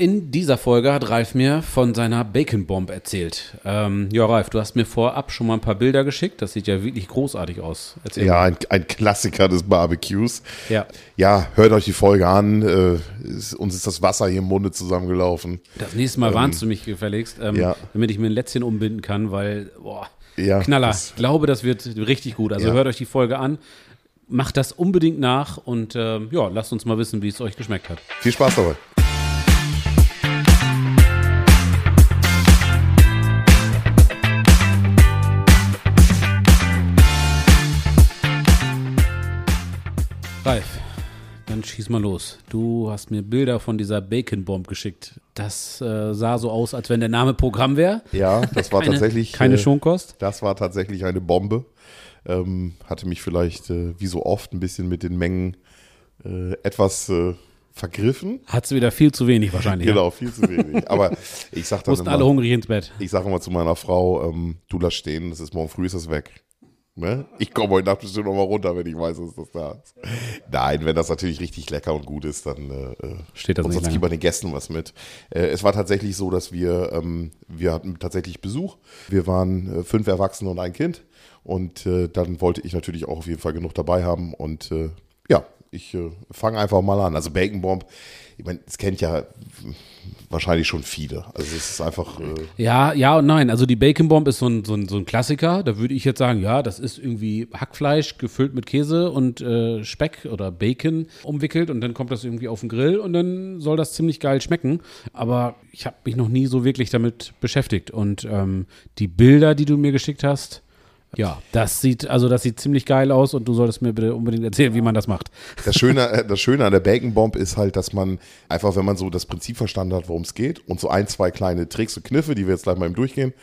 In dieser Folge hat Ralf mir von seiner Bacon Bomb erzählt. Ähm, ja, Ralf, du hast mir vorab schon mal ein paar Bilder geschickt. Das sieht ja wirklich großartig aus. Erzähl ja, ein, ein, Klassiker des Barbecues. Ja. Ja, hört euch die Folge an. Äh, ist, uns ist das Wasser hier im Munde zusammengelaufen. Das nächste Mal ähm, warnst du mich gefälligst, ähm, ja. damit ich mir ein Lätzchen umbinden kann, weil, boah, ja, Knaller. Ich glaube, das wird richtig gut. Also ja. hört euch die Folge an. Macht das unbedingt nach und äh, ja, lasst uns mal wissen, wie es euch geschmeckt hat. Viel Spaß dabei. Schieß mal los. Du hast mir Bilder von dieser Bacon Bomb geschickt. Das äh, sah so aus, als wenn der Name Programm wäre. Ja, das war keine, tatsächlich. Keine äh, Schonkost. Das war tatsächlich eine Bombe. Ähm, hatte mich vielleicht, äh, wie so oft, ein bisschen mit den Mengen äh, etwas äh, vergriffen. Hat sie wieder viel zu wenig wahrscheinlich. Genau, ja. viel zu wenig. Aber ich sag dann Mussten immer, alle hungrig ins Bett. Ich sage immer zu meiner Frau, ähm, du lass stehen, das ist morgen früh ist das weg. Ne? Ich komme heute Nacht bestimmt nochmal runter, wenn ich weiß, dass das da ist. Nein, wenn das natürlich richtig lecker und gut ist, dann äh, steht das und nicht sonst gibt man den Gästen was mit. Äh, es war tatsächlich so, dass wir, ähm, wir hatten tatsächlich Besuch. Wir waren äh, fünf Erwachsene und ein Kind. Und äh, dann wollte ich natürlich auch auf jeden Fall genug dabei haben. Und äh, ich äh, fange einfach mal an. Also Bacon Bomb, ich meine, es kennt ja wahrscheinlich schon viele. Also es ist einfach. Äh ja, ja und nein. Also die Bacon Bomb ist so ein, so, ein, so ein Klassiker. Da würde ich jetzt sagen, ja, das ist irgendwie Hackfleisch gefüllt mit Käse und äh, Speck oder Bacon umwickelt und dann kommt das irgendwie auf den Grill und dann soll das ziemlich geil schmecken. Aber ich habe mich noch nie so wirklich damit beschäftigt. Und ähm, die Bilder, die du mir geschickt hast, ja, das sieht, also das sieht ziemlich geil aus und du solltest mir bitte unbedingt erzählen, wie man das macht. Das Schöne, äh, das Schöne an der Bacon Bomb ist halt, dass man einfach, wenn man so das Prinzip verstanden hat, worum es geht und so ein, zwei kleine Tricks und Kniffe, die wir jetzt gleich mal im Durchgehen,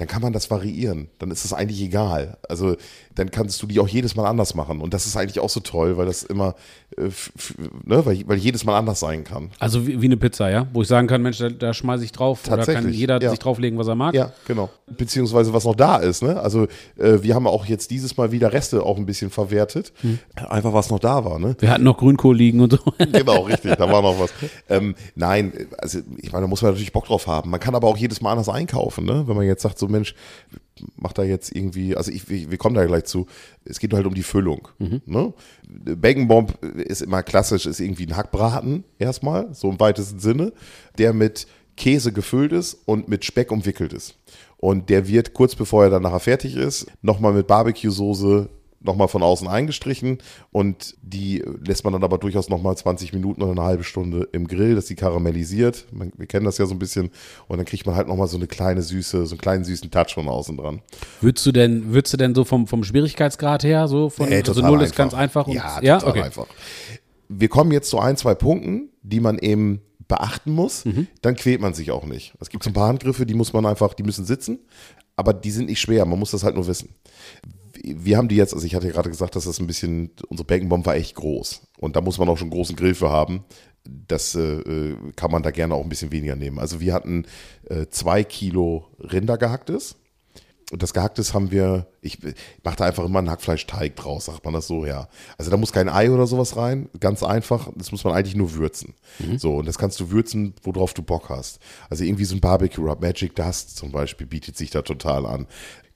dann kann man das variieren. Dann ist es eigentlich egal. Also dann kannst du die auch jedes Mal anders machen. Und das ist eigentlich auch so toll, weil das immer, ne, weil, weil jedes Mal anders sein kann. Also wie, wie eine Pizza, ja? Wo ich sagen kann, Mensch, da, da schmeiße ich drauf. Oder kann jeder ja. sich drauflegen, was er mag. Ja, genau. Beziehungsweise was noch da ist. Ne? Also äh, wir haben auch jetzt dieses Mal wieder Reste auch ein bisschen verwertet. Hm. Einfach was noch da war. Ne? Wir hatten noch Grünkohl liegen und so. genau, richtig. Da war noch was. Ähm, nein, also ich meine, da muss man natürlich Bock drauf haben. Man kann aber auch jedes Mal anders einkaufen. Ne? Wenn man jetzt sagt, so Mensch, macht da jetzt irgendwie, also ich, wir kommen da gleich zu, es geht halt um die Füllung. Mhm. Ne? Bacon Bomb ist immer klassisch, ist irgendwie ein Hackbraten erstmal, so im weitesten Sinne, der mit Käse gefüllt ist und mit Speck umwickelt ist. Und der wird kurz bevor er dann nachher fertig ist, nochmal mit Barbecue-Soße nochmal von außen eingestrichen und die lässt man dann aber durchaus nochmal 20 Minuten oder eine halbe Stunde im Grill, dass die karamellisiert. Man, wir kennen das ja so ein bisschen und dann kriegt man halt nochmal so eine kleine süße, so einen kleinen süßen Touch von außen dran. Würdest du denn, würdest du denn so vom, vom Schwierigkeitsgrad her, so von nee, also null ist ganz einfach? Und, ja, ja? total okay. einfach. Wir kommen jetzt zu ein, zwei Punkten, die man eben beachten muss, mhm. dann quält man sich auch nicht. Es gibt so ein paar Handgriffe, die muss man einfach, die müssen sitzen, aber die sind nicht schwer, man muss das halt nur wissen wir haben die jetzt, also ich hatte gerade gesagt, dass das ein bisschen, unsere Bacon war echt groß. Und da muss man auch schon einen großen Grill für haben. Das äh, kann man da gerne auch ein bisschen weniger nehmen. Also wir hatten äh, zwei Kilo Rindergehacktes. Und das Gehacktes haben wir, ich, ich mache da einfach immer einen Hackfleischteig draus, sagt man das so, ja. Also da muss kein Ei oder sowas rein, ganz einfach. Das muss man eigentlich nur würzen. Mhm. So, und das kannst du würzen, worauf du Bock hast. Also irgendwie so ein Barbecue Rub, Magic Dust zum Beispiel bietet sich da total an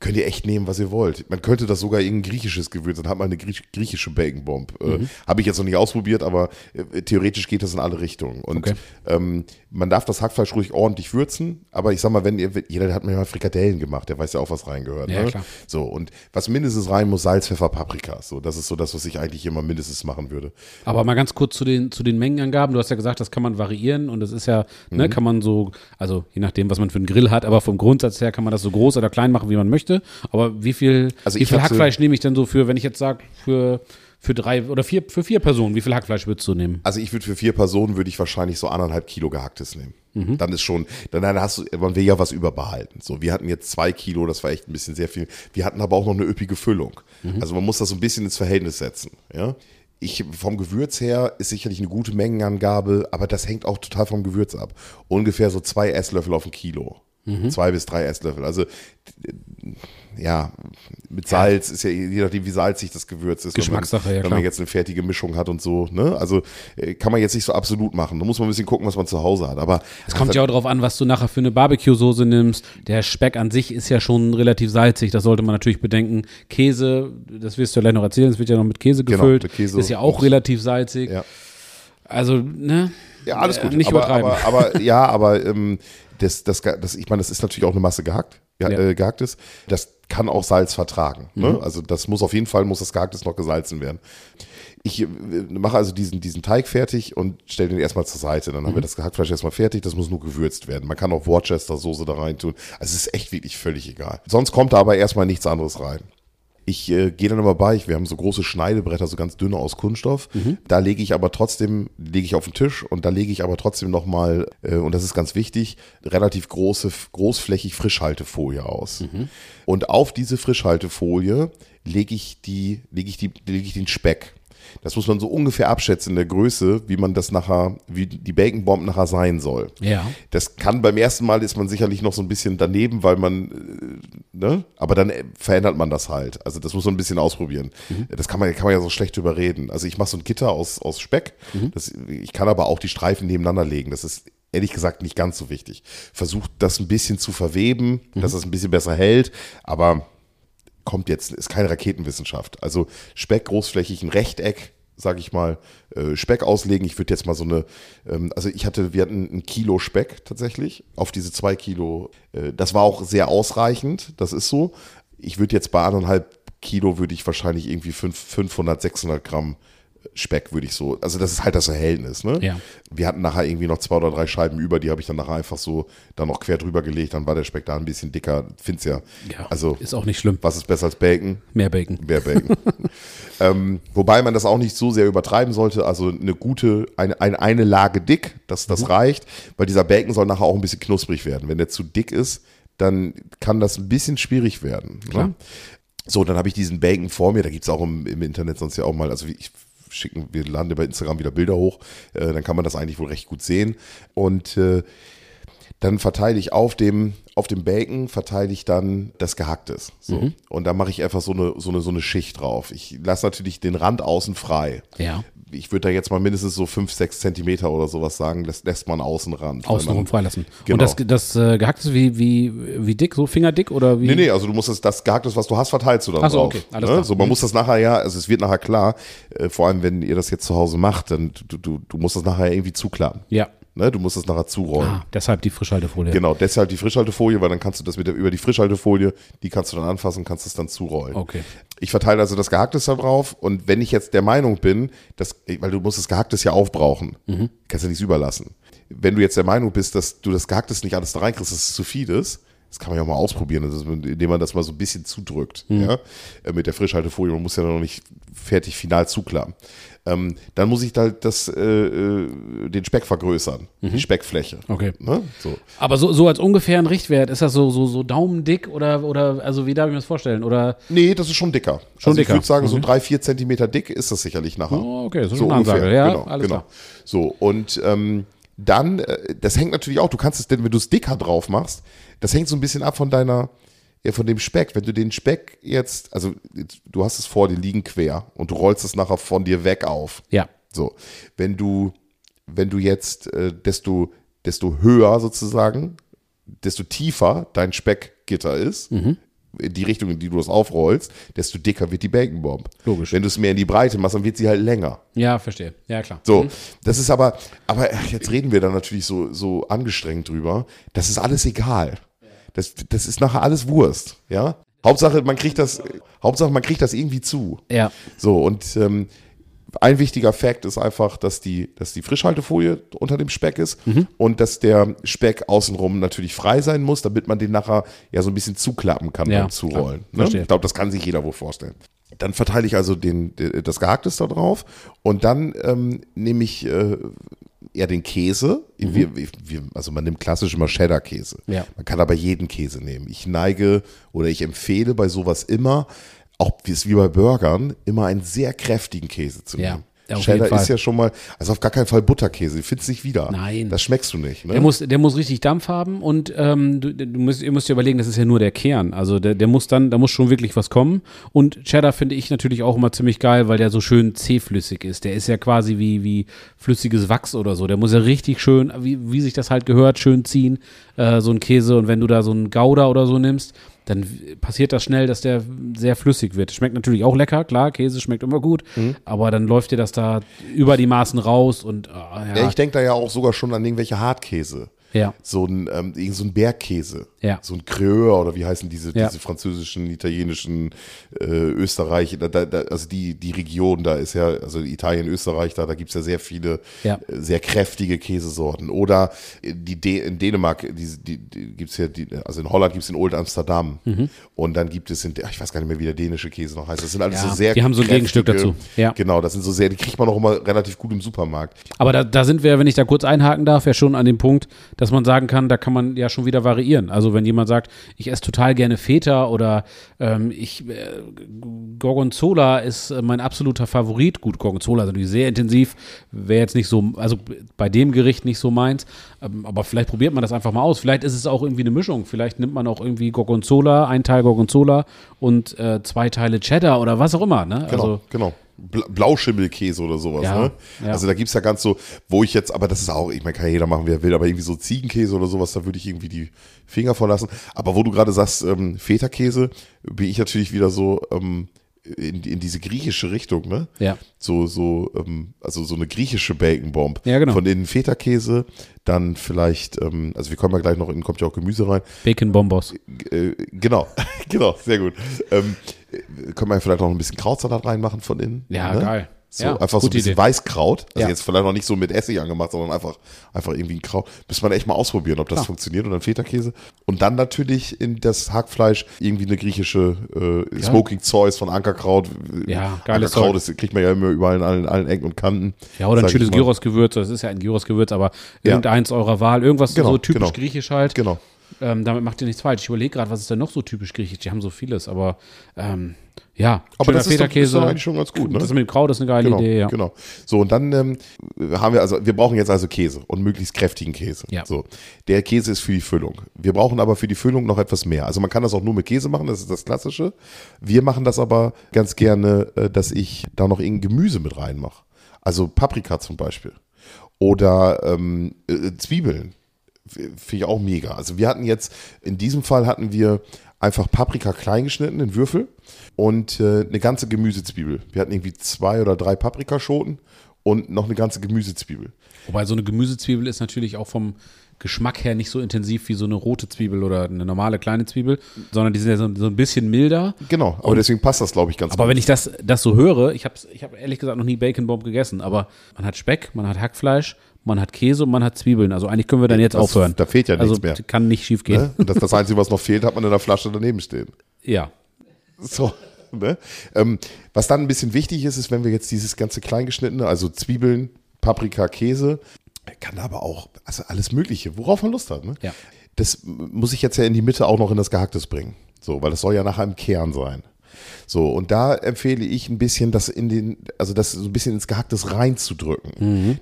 könnt ihr echt nehmen, was ihr wollt. Man könnte das sogar irgendein griechisches Gewürz, dann hat man eine griechische Bacon Bomb. Äh, mhm. Habe ich jetzt noch nicht ausprobiert, aber äh, theoretisch geht das in alle Richtungen. Und okay. ähm, man darf das Hackfleisch ruhig ordentlich würzen, aber ich sag mal, wenn ihr, jeder hat mir mal Frikadellen gemacht, der weiß ja auch, was reingehört. Ja, ne? klar. So, und was mindestens rein muss, Salz, Pfeffer, Paprika. So, das ist so das, was ich eigentlich immer mindestens machen würde. Aber mal ganz kurz zu den, zu den Mengenangaben. Du hast ja gesagt, das kann man variieren und das ist ja, ne, mhm. kann man so, also je nachdem, was man für einen Grill hat, aber vom Grundsatz her kann man das so groß oder klein machen, wie man möchte. Aber wie viel, also wie viel Hackfleisch nehme ich denn so für, wenn ich jetzt sage, für, für drei oder vier, für vier Personen, wie viel Hackfleisch würdest du nehmen? Also ich würde für vier Personen würde ich wahrscheinlich so anderthalb Kilo gehacktes nehmen. Mhm. Dann ist schon, dann, hast du, man will ja was überbehalten. So, wir hatten jetzt zwei Kilo, das war echt ein bisschen sehr viel. Wir hatten aber auch noch eine üppige Füllung. Mhm. Also man muss das so ein bisschen ins Verhältnis setzen. Ja. Ich, vom Gewürz her ist sicherlich eine gute Mengenangabe, aber das hängt auch total vom Gewürz ab. Ungefähr so zwei Esslöffel auf ein Kilo. Zwei bis drei Esslöffel. Also ja, mit Salz ist ja je nachdem, wie salzig das Gewürz ist. Geschmackssache, wenn man, ja, Wenn klar. man jetzt eine fertige Mischung hat und so, ne? Also äh, kann man jetzt nicht so absolut machen. Da muss man ein bisschen gucken, was man zu Hause hat. Aber Es kommt ja auch darauf an, was du nachher für eine Barbecue-Soße nimmst. Der Speck an sich ist ja schon relativ salzig. Das sollte man natürlich bedenken. Käse, das wirst du ja gleich noch erzählen, es wird ja noch mit Käse Genau, gefüllt. mit Käse ist ja auch relativ salzig. Ja. Also, ne? Ja, alles Äh, gut. Nicht aber, übertreiben. aber, aber ja, aber ähm, das, das, das, ich meine, das ist natürlich auch eine Masse gehackt, ja, Ja. äh, gehacktes. Das kann auch Salz vertragen. Ne? Mhm. Also das muss auf jeden Fall, muss das gehacktes noch gesalzen werden. Ich äh, mache also diesen, diesen Teig fertig und stelle den erstmal zur Seite. Dann Mhm. haben wir das Gehackfleisch erstmal fertig, das muss nur gewürzt werden. Man kann auch Worcester-Soße da rein tun. Also es ist echt wirklich völlig egal. Sonst kommt da aber erstmal nichts anderes rein. Ich äh, gehe dann immer bei, ich, wir haben so große Schneidebretter, so ganz dünne aus Kunststoff. Da lege ich aber trotzdem, lege ich auf den Tisch und da lege ich aber trotzdem nochmal, äh, und das ist ganz wichtig, relativ große, großflächig Frischhaltefolie aus. Und auf diese Frischhaltefolie lege ich die, lege ich die, lege ich den Speck. Das muss man so ungefähr abschätzen in der Größe, wie man das nachher, wie die Bacon Bomb nachher sein soll. Ja. Das kann beim ersten Mal ist man sicherlich noch so ein bisschen daneben, weil man, äh, ne? Aber dann äh, verändert man das halt. Also das muss man ein bisschen ausprobieren. Das kann man, kann man ja so schlecht überreden. Also ich mache so ein Gitter aus, aus Speck. Das, ich kann aber auch die Streifen nebeneinander legen. Das ist ehrlich gesagt nicht ganz so wichtig. Versucht das ein bisschen zu verweben, dass es ein bisschen besser hält, aber kommt jetzt, ist keine Raketenwissenschaft. Also Speck großflächig, ein Rechteck, sag ich mal, äh, Speck auslegen. Ich würde jetzt mal so eine, ähm, also ich hatte, wir hatten ein Kilo Speck tatsächlich auf diese zwei Kilo. Äh, das war auch sehr ausreichend, das ist so. Ich würde jetzt bei anderthalb Kilo würde ich wahrscheinlich irgendwie fünf, 500, 600 Gramm Speck würde ich so, also das ist halt das Verhältnis, ne? Ja. Wir hatten nachher irgendwie noch zwei oder drei Scheiben über, die habe ich dann nachher einfach so dann noch quer drüber gelegt, dann war der Speck da ein bisschen dicker, find's ja. Ja, also ist auch nicht schlimm. was ist besser als Bacon? Mehr Bacon. Mehr Bacon. ähm, wobei man das auch nicht so sehr übertreiben sollte. Also eine gute, eine, eine, eine Lage dick, das, das reicht, weil dieser Bacon soll nachher auch ein bisschen knusprig werden. Wenn der zu dick ist, dann kann das ein bisschen schwierig werden. Klar. Ne? So, dann habe ich diesen Bacon vor mir. Da gibt's auch im, im Internet sonst ja auch mal, also ich schicken, wir laden bei Instagram wieder Bilder hoch, äh, dann kann man das eigentlich wohl recht gut sehen. Und äh, dann verteile ich auf dem, auf dem Bacon, verteile ich dann das Gehacktes. So. Und da mache ich einfach so eine, so, eine, so eine Schicht drauf. Ich lasse natürlich den Rand außen frei. Ja. Ich würde da jetzt mal mindestens so 5, 6 Zentimeter oder sowas sagen, das lässt man Außenrand. Weil Außenrum freilassen. Genau. Und das, das äh, gehackte ist wie, wie, wie dick? So fingerdick oder wie? Nee, nee, also du musst das, das Gehacktes, was du hast, verteilst du dann Ach so, drauf. okay, alles ne? klar. So, man Mhm. muss das nachher ja, also es wird nachher klar, äh, vor allem wenn ihr das jetzt zu Hause macht, dann du, du, du musst das nachher irgendwie zuklappen. Ja. Ne? Du musst das nachher zurollen. Ah, deshalb die Frischhaltefolie. Genau, deshalb die Frischhaltefolie, weil dann kannst du das mit der, über die Frischhaltefolie, die kannst du dann anfassen, kannst es dann zurollen. Okay. Ich verteile also das Gehacktes da drauf und wenn ich jetzt der Meinung bin, dass, weil du musst das Gehacktes ja aufbrauchen, Mhm. kannst ja nichts überlassen. Wenn du jetzt der Meinung bist, dass du das Gehacktes nicht alles da reinkriegst, dass es zu viel ist, das kann man ja auch mal ausprobieren, indem man das mal so ein bisschen zudrückt, Mhm. ja, äh, mit der Frischhaltefolie. Man muss ja noch nicht fertig final zuklappen. Ähm, dann muss ich halt das, äh, äh, den Speck vergrößern, die Speckfläche. Mhm. Okay. Ne? So. Aber so, so als ungefähr ein Richtwert, ist das so, so, so daumendick oder, oder, also wie darf ich mir das vorstellen? Oder, Nee, das ist schon dicker. Schon also dicker. Ich würde sagen, so drei, vier Zentimeter dick ist das sicherlich nachher. Oh, okay, das ist schon eine Ansage. Ja, alles klar. So, und ähm, dann, äh, das hängt natürlich auch, du kannst es denn, wenn du es dicker drauf machst, das hängt so ein bisschen ab von deiner, ja, von dem Speck. Wenn du den Speck jetzt, also du hast es vor dir liegen quer und du rollst es nachher von dir weg auf. ja. So, wenn du, wenn du jetzt äh, desto, desto höher sozusagen, desto tiefer dein Speckgitter ist, Mhm. in die Richtung, in die du das aufrollst, desto dicker wird die Bacon Bomb. Logisch. Wenn du es mehr in die Breite machst, dann wird sie halt länger. Ja, verstehe. Ja, klar. So, das ist aber, aber jetzt reden wir da natürlich so, so angestrengt drüber. Das ist alles egal. Das, das ist nachher alles Wurst, ja. Hauptsache, man kriegt das, Hauptsache, man kriegt das irgendwie zu. Ja. So, und ähm, ein wichtiger Fakt ist einfach, dass die, dass die Frischhaltefolie unter dem Speck ist und dass der Speck außenrum natürlich frei sein muss, damit man den nachher ja so ein bisschen zuklappen kann Ja, beim Zurollen. klar. Ne? Ich glaube, das kann sich jeder wohl vorstellen. Dann verteile ich also den, das Gehacktes da drauf und dann ähm, nehme ich äh, eher den Käse. Wir, wir, also man nimmt klassisch immer Cheddar-Käse. Ja. Man kann aber jeden Käse nehmen. Ich neige oder ich empfehle bei sowas immer, auch wie es wie bei Burgern, immer einen sehr kräftigen Käse zu nehmen. Ja, auf Cheddar ist ja schon mal, also auf gar keinen Fall Butterkäse. Find's nicht wieder. Nein. Das schmeckst du nicht. Ne? Der muss, der muss richtig Dampf haben und ähm, du, du musst, ihr müsst dir überlegen, das ist ja nur der Kern. Also der, der muss dann, da muss schon wirklich was kommen. Und Cheddar finde ich natürlich auch immer ziemlich geil, weil der so schön zähflüssig ist. Der ist ja quasi wie, wie flüssiges Wachs oder so. Der muss ja richtig schön, wie, wie sich das halt gehört, schön ziehen, äh, so ein Käse. Und wenn du da so einen Gouda oder so nimmst, dann passiert das schnell, dass der sehr flüssig wird. Schmeckt natürlich auch lecker, klar, Käse schmeckt immer gut, aber dann läuft dir das da über die Maßen raus und ah, ja, ja, ich denke da ja auch sogar schon an irgendwelche Hartkäse. Ja. So ein, ähm, so ein Bergkäse. Ja. So ein Creux oder wie heißen diese, Ja. diese französischen, italienischen, äh, Österreich, da, da, also die, die Region, da ist ja, also Italien, Österreich, da, da gibt's ja sehr viele äh, sehr kräftige Käsesorten. Oder die D in Dänemark, die, die, die gibt's ja, die, also in Holland gibt's in Old Amsterdam. Mhm. Und dann gibt es in, ich weiß gar nicht mehr, wie der dänische Käse noch heißt. Das sind alles so sehr die haben so ein Gegenstück dazu. Ja. Genau, das sind so sehr, die kriegt man auch immer relativ gut im Supermarkt. Aber da, da sind wir, wenn ich da kurz einhaken darf, ja schon an dem Punkt, dass man sagen kann, da kann man ja schon wieder variieren. Also wenn jemand sagt, ich esse total gerne Feta oder ähm, ich äh, Gorgonzola ist äh, mein absoluter Favorit. Gut, Gorgonzola ist natürlich sehr intensiv, wäre jetzt nicht so, also bei dem Gericht nicht so meins. Ähm, aber vielleicht probiert man das einfach mal aus. Vielleicht ist es auch irgendwie eine Mischung. Vielleicht nimmt man auch irgendwie Gorgonzola, ein Teil Gorgonzola und äh, zwei Teile Cheddar oder was auch immer. Ne? Genau, Also, genau. Bla- Blauschimmelkäse oder sowas, Ja, ne? ja. Also da gibt's ja ganz so, wo ich jetzt, aber das ist auch, ich meine, kann jeder machen, wie er will, aber irgendwie so Ziegenkäse oder sowas, da würde ich irgendwie die Finger von lassen. Aber wo du gerade sagst, ähm, Feta-Käse, bin ich natürlich wieder so ähm, in, in diese griechische Richtung, ne? Ja. So, so, ähm, also so eine griechische Bacon Bomb. Ja, genau. Von innen Feta-Käse, dann vielleicht, ähm, also wir kommen ja gleich noch, innen kommt ja auch Gemüse rein. Bacon Bombos. Äh, genau, genau, sehr gut. Ähm, äh, können wir vielleicht noch ein bisschen Krautsalat reinmachen von innen? Ja, ne? geil. So, Ja, einfach so ein bisschen Idee. Weißkraut. Also Ja. jetzt vielleicht noch nicht so mit Essig angemacht, sondern einfach, einfach irgendwie ein Kraut. Müsste man echt mal ausprobieren, ob das Klar. funktioniert. Und dann Feta-Käse. Und dann natürlich in das Hackfleisch irgendwie eine griechische äh, Smoking Zeus von Ankerkraut. Ja, geiles Ankerkraut ist, kriegt man ja immer überall in allen, allen Ecken und Kanten. Ja, oder ein schönes. Gyros-Gewürz, das ist ja ein Gyros-Gewürz, aber Ja. irgendeins eurer Wahl, irgendwas Genau, so typisch genau. griechisch halt. Genau. Ähm, damit macht ihr nichts falsch. Ich überlege gerade, was ist denn noch so typisch griechisch? Die haben so vieles, aber ähm, ja. Aber das ist doch- ist doch eigentlich schon ganz gut, ne? Das mit dem Kraut ist eine geile Genau, Idee, ja. genau. So, und dann ähm, haben wir also, wir brauchen jetzt also Käse und möglichst kräftigen Käse. Ja. So, der Käse ist für die Füllung. Wir brauchen aber für die Füllung noch etwas mehr. Also man kann das auch nur mit Käse machen, das ist das Klassische. Wir machen das aber ganz gerne, äh, dass ich da noch irgendein Gemüse mit reinmache. Also Paprika zum Beispiel. Oder ähm, äh, Zwiebeln. Finde ich auch mega. Also wir hatten jetzt, in diesem Fall hatten wir einfach Paprika klein geschnitten in Würfel und äh, eine ganze Gemüsezwiebel. Wir hatten irgendwie zwei oder drei Paprikaschoten und noch eine ganze Gemüsezwiebel. Wobei so eine Gemüsezwiebel ist natürlich auch vom Geschmack her nicht so intensiv wie so eine rote Zwiebel oder eine normale kleine Zwiebel, sondern die sind ja so, so ein bisschen milder. Genau, aber deswegen passt das, glaube ich, ganz Aber gut. wenn ich das, das so höre, ich habe ich hab ehrlich gesagt noch nie Bacon Bomb gegessen, aber man hat Speck, man hat Hackfleisch, man hat Käse und man hat Zwiebeln. Also eigentlich können wir dann jetzt Das- aufhören. da fehlt ja also nichts mehr. kann nicht schief gehen. ne? Und das, das Einzige, was noch fehlt, hat man in der Flasche daneben stehen. Ja. So. Ne? Ähm, was dann ein bisschen wichtig ist, ist, wenn wir jetzt dieses ganze Kleingeschnittene, also Zwiebeln, Paprika, Käse, kann aber auch, also alles Mögliche, worauf man Lust hat. Ne? Ja. Das muss ich jetzt ja in die Mitte auch noch in das Gehacktes bringen. So, weil das soll ja nachher im Kern sein. So, und da empfehle ich ein bisschen, das in den, also das so ein bisschen ins Gehacktes reinzudrücken.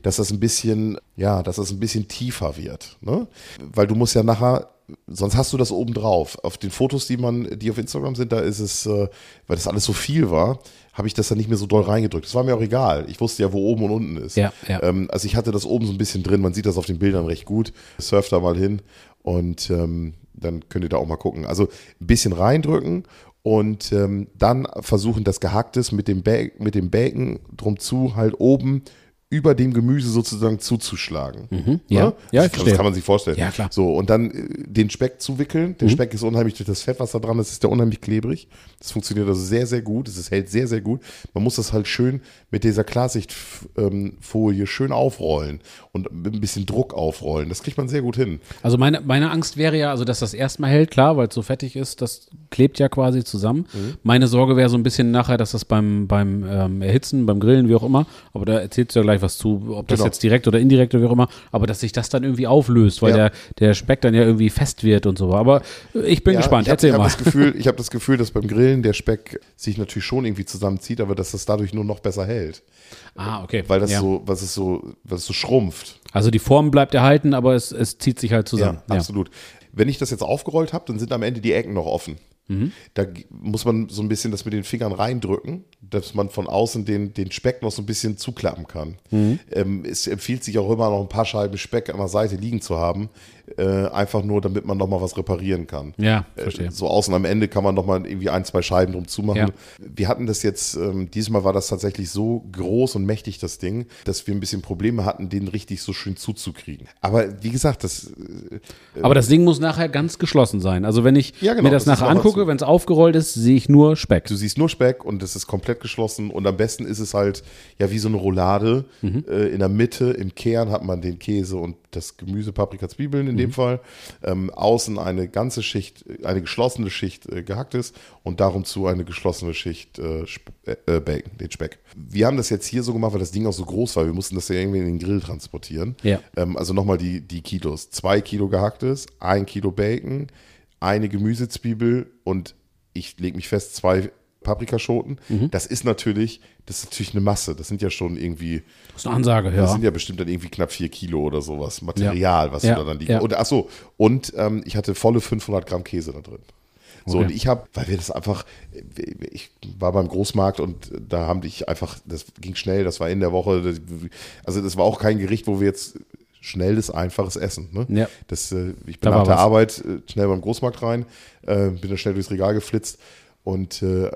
Dass das ein bisschen, ja, dass das ein bisschen tiefer wird. Ne? Weil du musst ja nachher, sonst hast du das oben drauf. Auf den Fotos, die man, die auf Instagram sind, da ist es, äh, weil das alles so viel war, habe ich das dann nicht mehr so doll reingedrückt. Das war mir auch egal. Ich wusste ja, wo oben und unten ist. Ja, ja. Ähm, also ich hatte das oben so ein bisschen drin. Man sieht das auf den Bildern recht gut. Surf da mal hin und ähm, dann könnt ihr da auch mal gucken. Also ein bisschen reindrücken und ähm, dann versuchen, das Gehacktes mit dem, ba mit dem Bacon drum zu halt oben über dem Gemüse sozusagen zuzuschlagen. Mhm. ja. Ne? Ja, ich das, verstehe. kann man sich vorstellen. Ja, klar. Mhm. So, und dann äh, den Speck zuwickeln. Der Speck ist unheimlich durch das Fett, was da dran ist, ist der unheimlich klebrig. Das funktioniert also sehr, sehr gut. Es hält sehr, sehr gut. Man muss das halt schön mit dieser Klarsichtfolie schön aufrollen und mit ein bisschen Druck aufrollen. Das kriegt man sehr gut hin. Also meine, meine Angst wäre ja, also dass das erstmal hält, klar, weil es so fettig ist, das klebt ja quasi zusammen. Mhm. Meine Sorge wäre so ein bisschen nachher, dass das beim, beim ähm, Erhitzen, beim Grillen, wie auch immer, aber da erzählst du ja gleich was zu, ob das Genau. jetzt direkt oder indirekt oder wie auch immer, aber dass sich das dann irgendwie auflöst, weil Ja. der, der Speck dann ja irgendwie fest wird und so. Aber ich bin Ja, gespannt, ich hab, erzähl ich hab mal. Das Gefühl, ich habe das Gefühl, dass beim Grillen der Speck sich natürlich schon irgendwie zusammenzieht, aber dass das dadurch nur noch besser hält. ah, okay. Weil das ja. so, was es so, was so schrumpft. Also die Form bleibt erhalten, aber es, es zieht sich halt zusammen. Ja, absolut. Wenn ich das jetzt aufgerollt habe, dann sind am Ende die Ecken noch offen. Mhm. Da muss man so ein bisschen das mit den Fingern reindrücken, dass man von außen den, den Speck noch so ein bisschen zuklappen kann. Mhm. Ähm, es empfiehlt sich auch immer noch ein paar Scheiben Speck an der Seite liegen zu haben, äh, einfach nur, damit man noch mal was reparieren kann. Ja, Äh, verstehe. So außen am Ende kann man noch mal irgendwie ein, zwei Scheiben drum zumachen. Ja. Wir hatten das jetzt, ähm, diesmal war das tatsächlich so groß und mächtig, das Ding, dass wir ein bisschen Probleme hatten, den richtig so schön zuzukriegen. Aber wie gesagt, das, Aber das Ding muss nachher ganz geschlossen sein. Also wenn ich Ja, genau, mir das, das nachher angucke, wenn es aufgerollt ist, sehe ich nur Speck. Du siehst nur Speck und es ist komplett geschlossen und am besten ist es halt ja wie so eine Roulade. Mhm. Äh, in der Mitte, im Kern hat man den Käse und das Gemüse, Paprika, Zwiebeln in dem Mhm. Fall. Ähm, außen eine ganze Schicht, eine geschlossene Schicht äh, gehacktes und darum zu eine geschlossene Schicht äh, äh, Bacon, den Speck. Wir haben das jetzt hier so gemacht, weil das Ding auch so groß war. Wir mussten das ja irgendwie in den Grill transportieren. Ja. Ähm, also nochmal die, die Kilos. Zwei Kilo gehacktes, ein Kilo Bacon, eine Gemüsezwiebel und ich lege mich fest, zwei Paprikaschoten. Mhm. Das ist natürlich, das ist natürlich eine Masse. Das sind ja schon irgendwie, Das ist eine Ansage, das ja. sind ja bestimmt dann irgendwie knapp vier Kilo oder sowas Material, was Ja. da dann liegt. Ja. Und ach so, und ähm, ich hatte volle 500 Gramm Käse da drin. So, Okay. und ich habe, weil wir das einfach, ich war beim Großmarkt und da haben ich einfach, das ging schnell, das war in der Woche, das- also das war auch kein Gericht, wo wir jetzt schnelles, einfaches Essen. Ne? Ja. Das, äh, ich Da bin war nach der was. Arbeit äh, schnell beim Großmarkt rein, äh, bin da schnell durchs Regal geflitzt und äh,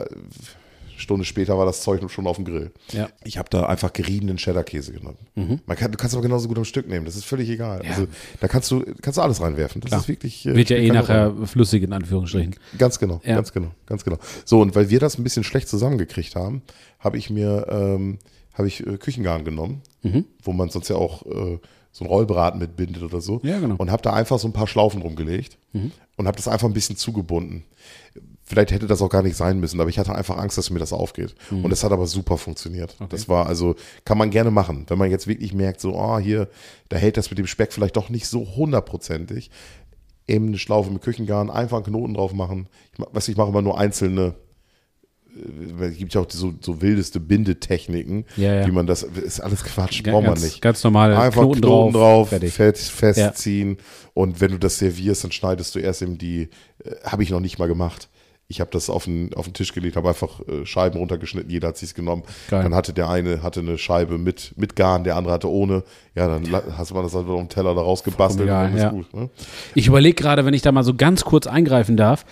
Stunde später war das Zeug schon auf dem Grill. Ja. Ich habe da einfach geriebenen Cheddar-Käse genommen. Man kann, du kannst aber genauso gut am Stück nehmen, das ist völlig egal. Also da kannst du, kannst du alles reinwerfen. Das Klar. ist wirklich. äh, Wird ja eh nachher Rolle. flüssig in Anführungsstrichen. Ganz genau, Ja. ganz genau, ganz genau. So, und weil wir das ein bisschen schlecht zusammengekriegt haben, habe ich mir, ähm, habe ich äh, Küchengarn genommen, wo man sonst ja auch äh, so ein Rollbraten mitbindet oder so. Ja, genau. Und habe da einfach so ein paar Schlaufen rumgelegt und habe das einfach ein bisschen zugebunden. Vielleicht hätte das auch gar nicht sein müssen, aber ich hatte einfach Angst, dass mir das aufgeht. Und es hat aber super funktioniert. Das war also, kann man gerne machen, wenn man jetzt wirklich merkt, so, oh, hier, da hält das mit dem Speck vielleicht doch nicht so hundertprozentig. Eben eine Schlaufe mit Küchengarn, einfach einen Knoten drauf machen. Ich, du, ich mache immer nur einzelne, äh, es gibt ja auch so, so wildeste Bindetechniken, Ja, ja. wie man das, ist alles Quatsch, braucht man ganz, nicht. Ganz normal. Einfach Knoten, Knoten, drauf, fertig. fett, festziehen und wenn du das servierst, dann schneidest du erst eben die, äh, habe ich noch nicht mal gemacht. Ich habe das auf den, auf den Tisch gelegt, habe einfach äh, Scheiben runtergeschnitten, jeder hat sich's genommen. Geil. Dann hatte der eine hatte eine Scheibe mit, mit Garn, der andere hatte ohne. Ja, dann hast man das halt auf dem Teller da rausgebastelt dann ist gut. Ne? Ich überlege gerade, wenn ich da mal so ganz kurz eingreifen darf,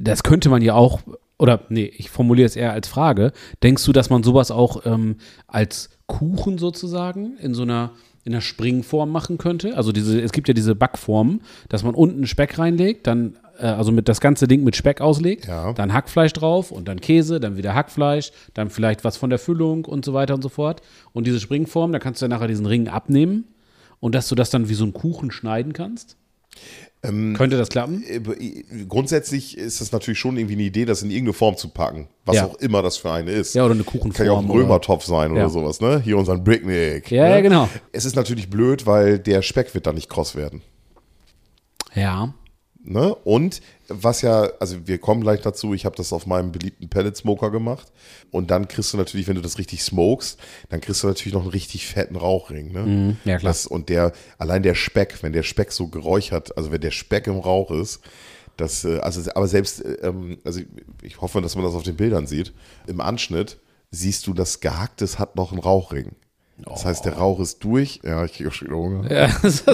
das könnte man ja auch, oder nee, ich formuliere es eher als Frage. Denkst du, dass man sowas auch ähm, als Kuchen sozusagen in so einer in einer Springform machen könnte? Also diese, es gibt ja diese Backformen, dass man unten Speck reinlegt, dann äh, also mit das ganze Ding mit Speck auslegt, Ja. dann Hackfleisch drauf und dann Käse, dann wieder Hackfleisch, dann vielleicht was von der Füllung und so weiter und so fort. Und diese Springform, da kannst du ja nachher diesen Ring abnehmen und dass du das dann wie so einen Kuchen schneiden kannst. Könnte das klappen? Äh, Grundsätzlich ist das natürlich schon irgendwie eine Idee, das in irgendeine Form zu packen, was Ja. auch immer das für eine ist. Ja, oder eine Kann ja auch Kuchenform. ein Römertopf sein oder Ja. sowas, ne? Hier unseren Bricknick. Ja, ne? ja, genau. Es ist natürlich blöd, weil der Speck wird da nicht kross werden. Ja. Ne? Und was ja, also wir kommen gleich dazu, ich habe das auf meinem beliebten Pellet Smoker gemacht. Und dann kriegst du natürlich, wenn du das richtig smokest, dann kriegst du natürlich noch einen richtig fetten Rauchring. Ne? ja, klar. Das, und der, allein der Speck, wenn der Speck so geräuchert, also wenn der Speck im Rauch ist, das, äh, also, aber selbst, äh, ähm, also ich hoffe, dass man das auf den Bildern sieht, im Anschnitt siehst du, das Gehacktes hat noch einen Rauchring. Das heißt, der Rauch ist durch. Ja, ich kriege auch schon wieder Hunger. Ja,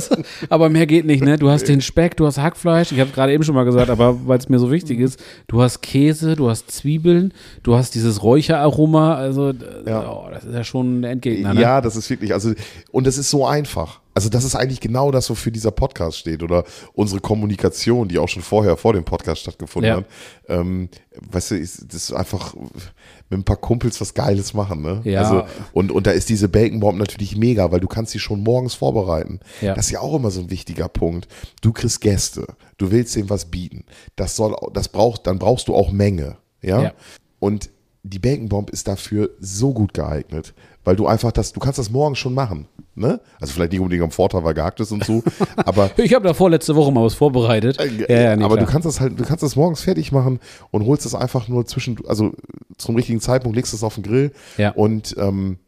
aber mehr geht nicht, ne? Du hast den Speck, du hast Hackfleisch, ich habe gerade eben schon mal gesagt, aber weil es mir so wichtig ist, du hast Käse, du hast Zwiebeln, du hast dieses Räucheraroma, also Ja. oh, das ist ja schon ein Endgegner, ne? Ja, das ist wirklich, also, und das ist so einfach. Also das ist eigentlich genau das, wofür dieser Podcast steht oder unsere Kommunikation, die auch schon vorher vor dem Podcast stattgefunden Ja. hat. Ähm, weißt du, ist, das ist einfach mit ein paar Kumpels was Geiles machen, ne? Ja. Also, und, und da ist diese Bacon Bomb natürlich mega, weil du kannst sie schon morgens vorbereiten. Ja. Das ist ja auch immer so ein wichtiger Punkt. Du kriegst Gäste, du willst denen was bieten. Das soll, das braucht, dann brauchst du auch Menge, ja? Ja. Und die Bacon Bomb ist dafür so gut geeignet, weil du einfach das, du kannst das morgen schon machen, ne? Also vielleicht nicht unbedingt am Vortag, weil gehackt ist und so, aber Ich habe da vorletzte Woche mal was vorbereitet. Ja, ja, nee, aber klar. du kannst das halt, du kannst das morgens fertig machen und holst es einfach nur zwischen, also zum richtigen Zeitpunkt legst es auf den Grill Ja. und, ähm,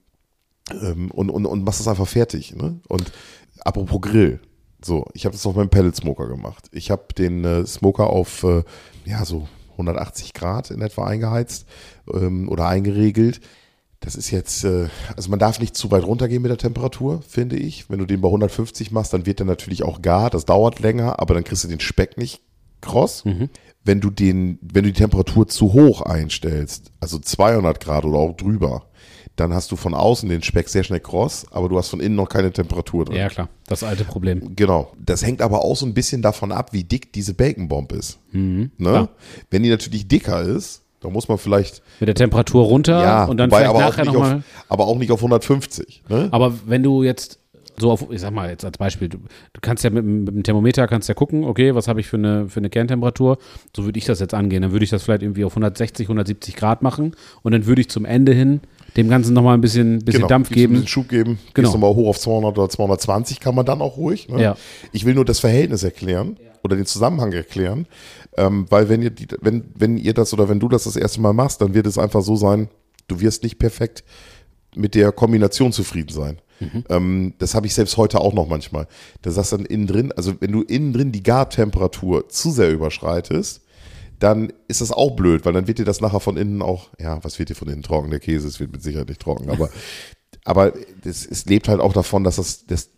ähm, und, und, und machst es einfach fertig. Ne? Und apropos Grill, so, ich habe das auf meinem Pellet Smoker gemacht. Ich habe den äh, Smoker auf äh, ja so 180 Grad in etwa eingeheizt ähm, oder eingeregelt. Das ist jetzt, äh, also man darf nicht zu weit runtergehen mit der Temperatur, finde ich. Wenn du den bei 150 machst, dann wird der natürlich auch gar. Das dauert länger, aber dann kriegst du den Speck nicht kross. Wenn du den, wenn du die Temperatur zu hoch einstellst, also 200 Grad oder auch drüber, dann hast du von außen den Speck sehr schnell kross, aber du hast von innen noch keine Temperatur drin. ja, klar. Das alte Problem. Genau. Das hängt aber auch so ein bisschen davon ab, wie dick diese Bacon Bomb ist. ne? klar. Wenn die natürlich dicker ist, dann muss man vielleicht Mit der Temperatur runter ja, und dann wobei vielleicht aber auch nachher nicht nochmal. auf, aber auch nicht auf 150. Ne? Aber wenn du jetzt so auf, ich sag mal jetzt als Beispiel, du, du kannst ja mit, dem- mit dem Thermometer kannst ja gucken, okay, was habe ich für eine, für eine Kerntemperatur? So würde ich das jetzt angehen. Dann würde ich das vielleicht irgendwie auf 160, 170 Grad machen und dann würde ich zum Ende hin dem Ganzen nochmal ein bisschen, bisschen Dampf Genau. ein geben. bisschen Schub geben. Genau. Gehst nochmal hoch auf 200 oder 220 kann man dann auch ruhig. Ne? Ja. Ich will nur das Verhältnis erklären oder den Zusammenhang erklären, ähm, weil wenn ihr, die, wenn, wenn ihr das oder wenn du das das erste Mal machst, dann wird es einfach so sein, du wirst nicht perfekt mit der Kombination zufrieden sein. Ähm, das habe ich selbst heute auch noch manchmal. Da sagst du dann innen drin, also wenn du innen drin die Gartemperatur zu sehr überschreitest, dann ist das auch blöd, weil dann wird dir das nachher von innen auch, ja, was wird dir von innen trocken? Der Käse, es wird mit Sicherheit nicht trocken, aber, aber es, es lebt halt auch davon, dass das, das,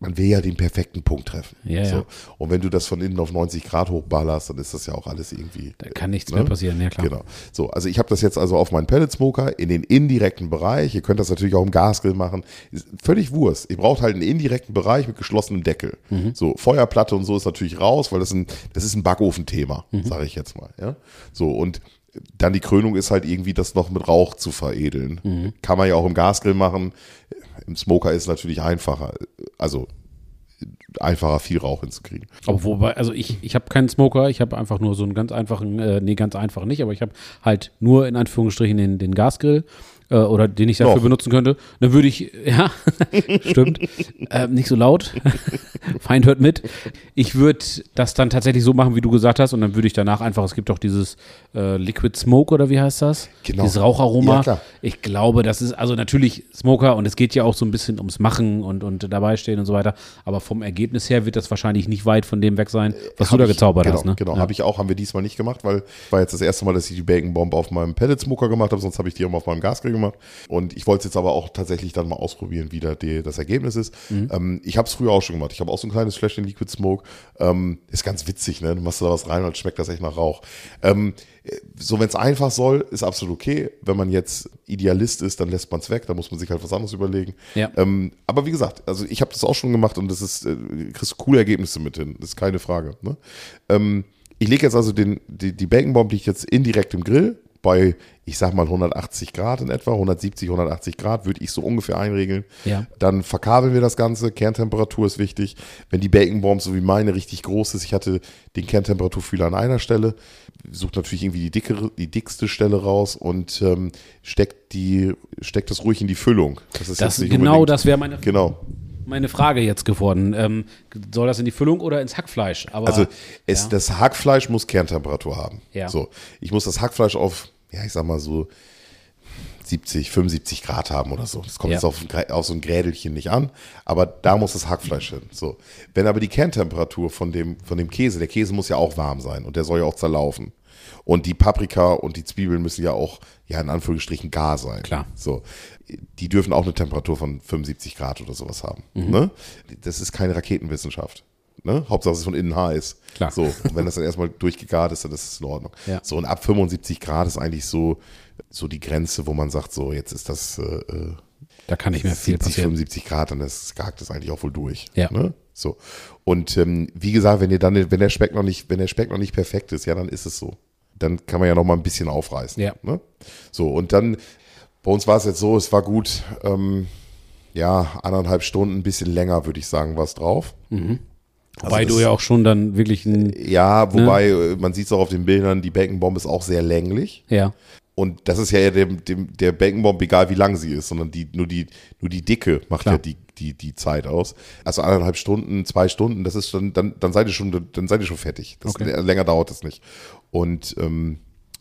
man will ja den perfekten Punkt treffen. Ja, ja. Und wenn du das von innen auf 90 Grad hochballerst, dann ist das ja auch alles irgendwie. Da kann nichts Ne? mehr passieren, ja klar. Genau. So, also ich habe das jetzt also auf meinen Pellet Smoker in den indirekten Bereich. Ihr könnt das natürlich auch im Gasgrill machen. Ist völlig Wurst. Ihr braucht halt einen indirekten Bereich mit geschlossenem Deckel. Mhm. So, Feuerplatte und so ist natürlich raus, weil das ein, das ist ein Backofenthema, Mhm. sage ich jetzt mal. Ja? So, und dann die Krönung ist halt irgendwie das noch mit Rauch zu veredeln. Mhm. Kann man ja auch im Gasgrill machen. Im Smoker ist es natürlich einfacher. Also einfacher, viel Rauch hinzukriegen. Aber wobei, also ich, ich habe keinen Smoker, ich habe einfach nur so einen ganz einfachen, äh, nee, ganz einfach nicht, aber ich habe halt nur in Anführungsstrichen den, den Gasgrill äh, oder den ich dafür Noch. benutzen könnte. Dann würde ich, ja, stimmt, äh, nicht so laut, Feind hört mit. Ich würde das dann tatsächlich so machen, wie du gesagt hast und dann würde ich danach einfach, es gibt doch dieses äh, Liquid Smoke oder wie heißt das? Genau. Dieses Raucharoma. Ja. Ich glaube, das ist also natürlich Smoker und es geht ja auch so ein bisschen ums Machen und, und dabei stehen und so weiter. Aber vom Ergebnis her wird das wahrscheinlich nicht weit von dem weg sein, was Hab du da ich- gezaubert genau, hast. Ne? Genau, ja. habe ich auch, haben wir diesmal nicht gemacht, weil war jetzt das erste Mal, dass ich die Bacon Bomb auf meinem Pellet Smoker gemacht habe, sonst habe ich die immer auf meinem Gasgrill gemacht. Und ich wollte es jetzt aber auch tatsächlich dann mal ausprobieren, wie da die, das Ergebnis ist. Mhm. Ähm, ich habe es früher auch schon gemacht. Ich habe auch so ein kleines Fläschchen Liquid Smoke. Ähm, ist ganz witzig, ne? Du machst da was rein und schmeckt das echt nach Rauch. Ähm, so, wenn es einfach soll, ist absolut okay. Wenn man jetzt Idealist ist, dann lässt man es weg. Da muss man sich halt was anderes überlegen. Ja. Ähm, aber wie gesagt, also ich habe das auch schon gemacht und das ist, äh, kriegst coole Ergebnisse mit hin. Das ist keine Frage. Ne? Ähm, ich lege jetzt also den, die, die Bacon Bomb liegt jetzt indirekt im Grill bei, ich sag mal 180 Grad in etwa, 170, 180 Grad würde ich so ungefähr einregeln. Ja. Dann verkabeln wir das Ganze. Kerntemperatur ist wichtig. Wenn die Bacon Bomb so wie meine richtig groß ist, ich hatte den Kerntemperaturfühler an einer Stelle, sucht natürlich irgendwie die dickere, die dickste Stelle raus und ähm, steckt die, steckt das ruhig in die Füllung. Das ist Das, genau das wäre meine, Genau. Meine Frage jetzt geworden. Ähm, soll das in die Füllung oder ins Hackfleisch? Aber, Also es, ja. das Hackfleisch muss Kerntemperatur haben. Ja. So, ich muss das Hackfleisch auf, ja, ich sag mal so 70, 75 Grad haben oder so. Das kommt Ja. jetzt auf, auf so ein Grädelchen nicht an, aber da muss das Hackfleisch hin. So, wenn aber die Kerntemperatur von dem, von dem Käse, der Käse muss ja auch warm sein und der soll ja auch zerlaufen. Und die Paprika und die Zwiebeln müssen ja auch, ja, in Anführungsstrichen gar sein. Klar. So. Die dürfen auch eine Temperatur von 75 Grad oder sowas haben. Mhm. Ne? Das ist keine Raketenwissenschaft. Ne? Hauptsache es ist von innen heiß. Klar. So, und wenn das dann erstmal durchgegart ist, dann ist es in Ordnung. Ja. So, und ab 75 Grad ist eigentlich so, so die Grenze, wo man sagt, so, jetzt ist das, äh, Da kann nicht mehr viel 70, passieren. 75 Grad, dann ist gehackt das eigentlich auch wohl durch. Ja. Ne? So. Und ähm, wie gesagt, wenn ihr dann, wenn der Speck noch nicht, wenn der Speck noch nicht perfekt ist, ja, dann ist es so. Dann kann man ja noch mal ein bisschen aufreißen. Ja. Ne? So, und dann, bei uns war es jetzt so, es war gut, ähm, ja, anderthalb Stunden, ein bisschen länger, würde ich sagen, war es drauf. Wobei das- du ja auch schon dann wirklich ein, Ja, wobei, äh, man sieht es auch auf den Bildern, die Bacon ist auch sehr länglich. ja, Und das ist ja dem, der Bacon egal wie lang sie ist, sondern die, nur, die, nur die Dicke macht Klar. ja die, die, die Zeit aus. Also eineinhalb Stunden, zwei Stunden, das ist schon, dann, dann seid ihr schon, dann seid ihr schon fertig. Das, Okay. Länger dauert das nicht. Und ähm,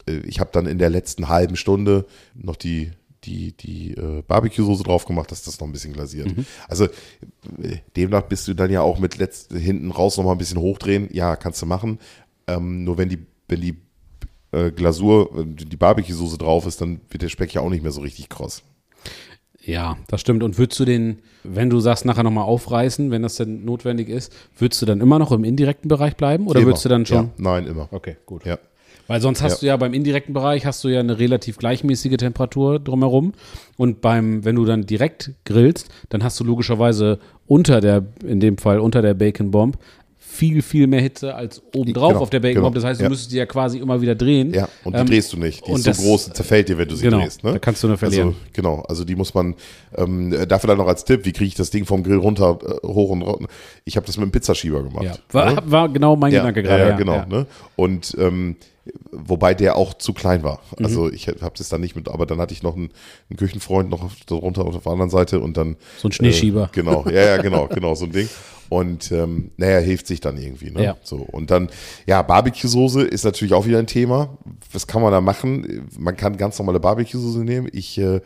äh, ich habe dann in der letzten halben Stunde noch die, die, die äh, Barbecue-Soße drauf gemacht, dass das noch ein bisschen glasiert. Mhm. Also äh, demnach bist du dann ja auch mit letzt, hinten raus noch mal ein bisschen hochdrehen. Ja, kannst du machen. Ähm, nur wenn die, wenn die äh, Glasur, äh, die Barbecue-Soße drauf ist, dann wird der Speck ja auch nicht mehr so richtig kross. Ja, das stimmt. Und würdest du den, wenn du sagst, nachher nochmal aufreißen, wenn das denn notwendig ist, würdest du dann immer noch im indirekten Bereich bleiben oder Immer. würdest du dann schon? Ja, nein, immer. Okay, gut. Ja. Weil sonst hast Ja. du ja beim indirekten Bereich hast du ja eine relativ gleichmäßige Temperatur drumherum. Und beim, wenn du dann direkt grillst, dann hast du logischerweise unter der, in dem Fall unter der Bacon Bomb, viel, viel mehr Hitze als obendrauf Genau, auf der Bacon genau. Das heißt, du ja. müsstest die ja quasi immer wieder drehen. Ja, und die Ähm, drehst du nicht. Die ist so das- groß, zerfällt dir, wenn du sie Genau, drehst. Ne? da kannst du nur verlieren. Also, genau, also die muss man, ähm, dafür dann noch als Tipp, wie kriege ich das Ding vom Grill runter, äh, hoch und runter. Ich habe das mit einem Pizzaschieber gemacht. Ja. War, ne? war genau mein ja, Gedanke gerade. ja, genau. Ne? Und ähm, wobei der auch zu klein war. Mhm. Also ich habe das dann nicht mit, aber dann hatte ich noch einen, einen Küchenfreund noch darunter auf der anderen Seite und dann So ein Schneeschieber. Äh, genau, ja, ja, genau, genau, so ein Ding. Und ähm, naja, hilft sich dann irgendwie. Ne? Ja. So, und dann, ja, Barbecue-Soße ist natürlich auch wieder ein Thema. Was kann man da machen? Man kann ganz normale Barbecue-Soße nehmen. Ich äh,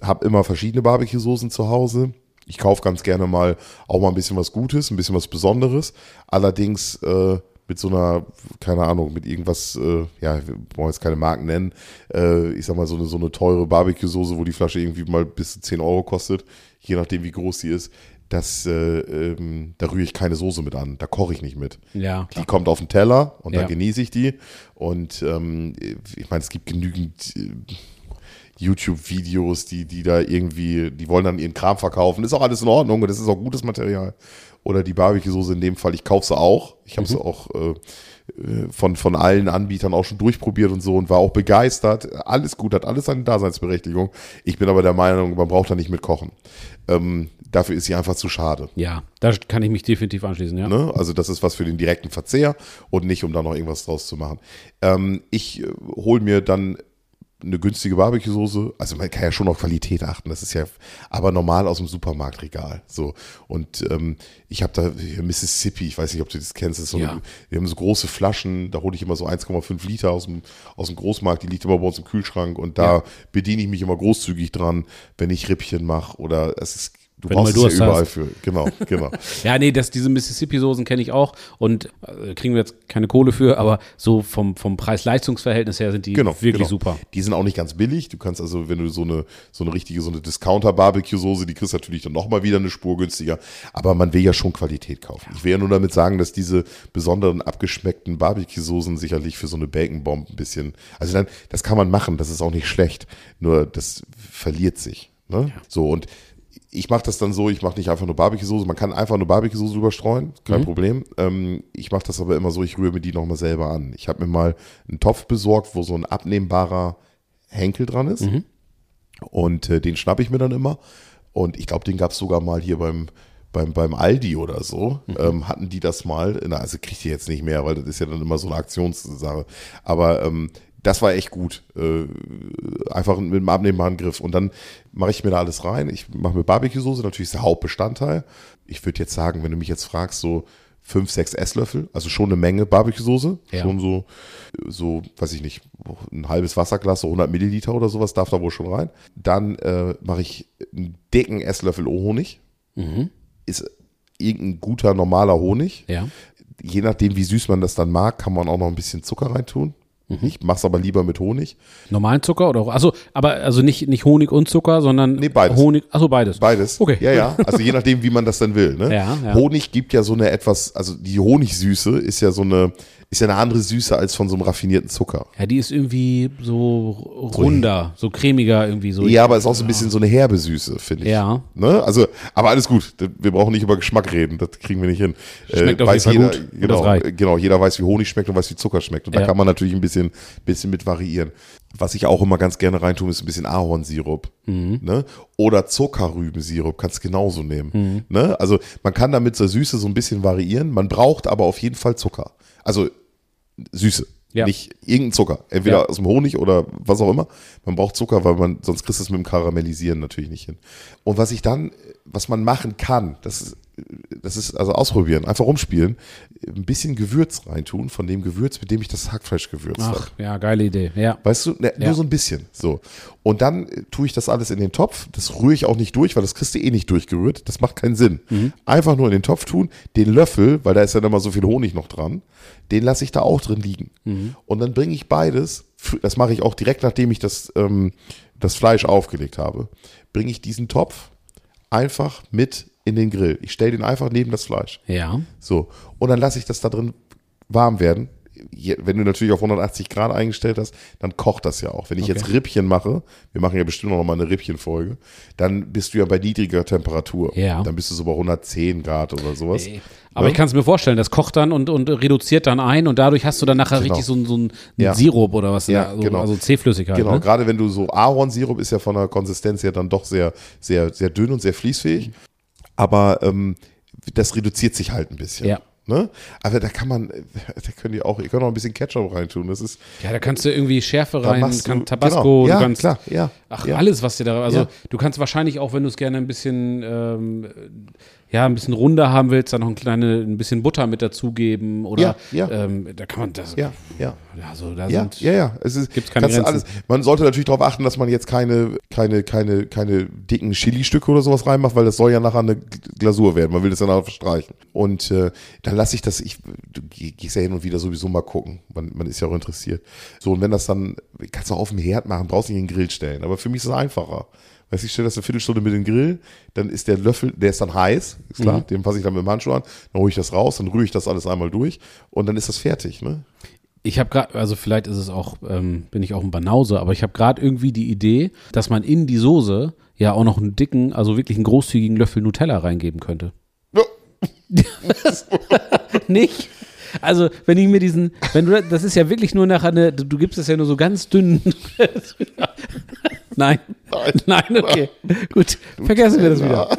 habe immer verschiedene Barbecue-Soßen zu Hause. Ich kaufe ganz gerne mal auch mal ein bisschen was Gutes, ein bisschen was Besonderes. Allerdings äh, mit so einer, keine Ahnung, mit irgendwas, äh, ja, wir wollen jetzt keine Marken nennen, äh, ich sag mal so eine, so eine teure Barbecue-Soße, wo die Flasche irgendwie mal bis zu 10 Euro kostet, je nachdem wie groß sie ist, das, äh, ähm, da rühre ich keine Soße mit an, da koche ich nicht mit. Ja, Die kommt auf den Teller und Ja. dann genieße ich die. Und ähm, ich meine, es gibt genügend äh, YouTube-Videos, die, die da irgendwie, die wollen dann ihren Kram verkaufen. Ist auch alles in Ordnung und das ist auch gutes Material. Oder die Barbecue-Soße in dem Fall, ich kaufe sie auch. Ich habe sie auch äh, äh, von, von allen Anbietern auch schon durchprobiert und so und war auch begeistert. Alles gut, hat alles seine Daseinsberechtigung. Ich bin aber der Meinung, man braucht da nicht mit kochen. Ähm, dafür ist sie einfach zu schade. ja, da kann ich mich definitiv anschließen, ja. Ne? Also das ist was für den direkten Verzehr und nicht, um da noch irgendwas draus zu machen. Ähm, ich äh, hole mir dann eine günstige Barbecue-Soße. Also man kann ja schon auf Qualität achten. Das ist ja aber normal aus dem Supermarktregal. So und ähm, ich habe da Mississippi. Ich weiß nicht, ob du das kennst. Das ist so Ja. eine, wir haben so große Flaschen. Da hole ich immer so 1,5 Liter aus dem aus dem Großmarkt. Die liegt immer bei uns im Kühlschrank und da Ja. bediene ich mich immer großzügig dran, wenn ich Rippchen mache oder es ist Du Wenn du brauchst mal es ja überall hast. für. Genau, genau. Ja, nee, das, diese Mississippi-Soßen kenne ich auch und äh, kriegen wir jetzt keine Kohle für, aber so vom, vom Preis-Leistungs-Verhältnis her sind die Genau, wirklich genau. super. Die sind auch nicht ganz billig. Du kannst also, wenn du so eine, so eine richtige, so eine Discounter-Barbecue-Soße, die kriegst du natürlich dann nochmal wieder eine Spur günstiger. Aber man will ja schon Qualität kaufen. Ich will ja nur damit sagen, dass diese besonderen abgeschmeckten Barbecue-Soßen sicherlich für so eine Bacon-Bomb ein bisschen, also dann, das kann man machen, das ist auch nicht schlecht. Nur das verliert sich. Ne? So, und ich mache das dann so, ich mache nicht einfach nur Barbecue-Soße, man kann einfach nur Barbecue-Soße drüber streuen, kein Problem. Ähm, ich mache das aber immer so, ich rühre mir die nochmal selber an. Ich habe mir mal einen Topf besorgt, wo so ein abnehmbarer Henkel dran ist. Und äh, den schnappe ich mir dann immer. Und ich glaube, den gab es sogar mal hier beim, beim, beim Aldi oder so. Ähm, hatten die das mal. Na, also kriegt ihr jetzt nicht mehr, weil das ist ja dann immer so eine Aktionssache. Aber ähm, das war echt gut. Äh, einfach mit einem abnehmbaren Griff. Und dann mache ich mir da alles rein. Ich mache mir Barbecue-Soße, natürlich ist der Hauptbestandteil. Ich würde jetzt sagen, wenn du mich jetzt fragst, so fünf, sechs Esslöffel, also schon eine Menge Barbecue-Soße. Ja. Schon so, so, weiß ich nicht, ein halbes Wasserglas, so 100 Milliliter oder sowas darf da wohl schon rein. Dann äh, mache ich einen dicken Esslöffel Honig. Ist irgendein guter, normaler Honig. Ja. Je nachdem, wie süß man das dann mag, kann man auch noch ein bisschen Zucker reintun. Ich mache es aber lieber mit Honig. Normalen Zucker oder also, aber also nicht, nicht Honig und Zucker, sondern Nee, beides. Honig, also beides. Beides. Okay. Ja, ja. Also je nachdem, wie man das dann will. Ne? Ja, ja. Honig gibt ja so eine etwas, also die Honigsüße ist ja so eine, ist ja eine andere Süße als von so einem raffinierten Zucker. Ja, die ist irgendwie so runder, so cremiger irgendwie so. Ja, aber ist auch so ein bisschen so eine herbe Süße, finde ich. Ja. Ne? Also, aber alles gut. Wir brauchen nicht über Geschmack reden. Das kriegen wir nicht hin. Schmeckt auf weiß jeden Fall jeder, gut. Genau, äh, genau, jeder weiß, wie Honig schmeckt und weiß, wie Zucker schmeckt. Und da Ja. kann man natürlich ein bisschen, bisschen mit variieren. Was ich auch immer ganz gerne reintue, ist ein bisschen Ahornsirup. Mhm. Ne? Oder Zuckerrübensirup, kannst du genauso nehmen. Mhm. Ne? Also man kann damit zur Süße so ein bisschen variieren. Man braucht aber auf jeden Fall Zucker. Also Süße. Ja. Nicht irgendein Zucker. Entweder Ja. aus dem Honig oder was auch immer. Man braucht Zucker, weil man, sonst kriegst du es mit dem Karamellisieren natürlich nicht hin. Und was ich dann, was man machen kann, das ist, das ist also ausprobieren, einfach rumspielen, ein bisschen Gewürz reintun von dem Gewürz, mit dem ich das Hackfleisch gewürzt habe. Ach, ja, geile Idee. Ja. Weißt du, ne, Ja. nur so ein bisschen. So. Und dann äh, tue ich das alles in den Topf. Das rühre ich auch nicht durch, weil das kriegst du eh nicht durchgerührt. Das macht keinen Sinn. Mhm. Einfach nur in den Topf tun, den Löffel, weil da ist ja mal so viel Honig noch dran, den lasse ich da auch drin liegen. Mhm. Und dann bringe ich beides, das mache ich auch direkt, nachdem ich das, ähm, das Fleisch aufgelegt habe, bringe ich diesen Topf einfach mit in den Grill. Ich stelle den einfach neben das Fleisch. Ja. So. Und dann lasse ich das da drin warm werden. Wenn du natürlich auf 180 Grad eingestellt hast, dann kocht das ja auch. Wenn ich Okay. jetzt Rippchen mache, wir machen ja bestimmt noch mal eine Rippchenfolge, dann bist du ja bei niedriger Temperatur. Ja. Dann bist du so bei 110 Grad oder sowas. Aber ich kann es mir vorstellen, das kocht dann und, und reduziert dann ein und dadurch hast du dann nachher Genau. richtig so, so ein Ja. Sirup oder was. Ja, so, genau. Also C-Flüssigkeit. Genau, Ne? gerade wenn du so Ahornsirup ist ja von der Konsistenz her dann doch sehr, sehr, sehr dünn und sehr fließfähig. Aber ähm, das reduziert sich halt ein bisschen. Ja. Ne? Aber da kann man, da könnt ihr auch, ihr könnt auch ein bisschen Ketchup reintun. Das ist, Ja, da kannst du irgendwie Schärfe rein, du- kann Tabasco, genau. Ja, kannst. klar, ja. Ach, ja. alles, was dir da. Also, Ja. du kannst wahrscheinlich auch, wenn du es gerne ein bisschen, ähm, ja, ein bisschen runder haben willst, dann noch ein, kleine, ein bisschen Butter mit dazugeben. Oder Ja, ja. Ähm, da kann man das. Ja, ja. Also, da Ja, sind. ja, ja. Es ist, Gibt's keine Grenzen. Man sollte natürlich darauf achten, dass man jetzt keine, keine, keine, keine dicken Chili-Stücke oder sowas reinmacht, weil das soll ja nachher eine Glasur werden. Man will das dann auch verstreichen. Und äh, dann lasse ich das, ich, du geh- gehst ja hin und wieder sowieso mal gucken. Man, man ist ja auch interessiert. So, und wenn das dann, kannst du auch auf dem Herd machen, brauchst nicht in den Grill stellen. Aber für mich ist es einfacher. Weißt du, ich stelle das eine Viertelstunde mit den Grill, dann ist der Löffel, der ist dann heiß, ist klar, Mhm. den fasse ich dann mit dem Handschuh an, dann hole ich das raus, dann rühre ich das alles einmal durch und dann ist das fertig, ne? Ich habe gerade, also vielleicht ist es auch, ähm, bin ich auch ein Banause, aber ich habe gerade irgendwie die Idee, dass man in die Soße ja auch noch einen dicken, also wirklich einen großzügigen Löffel Nutella reingeben könnte. Ja. Nicht? Also, wenn ich mir diesen, wenn du, das ist ja wirklich nur nachher eine, du, du gibst es ja nur so ganz dünn. Nein. Nein. Nein, okay. Gut, vergessen wir das wieder.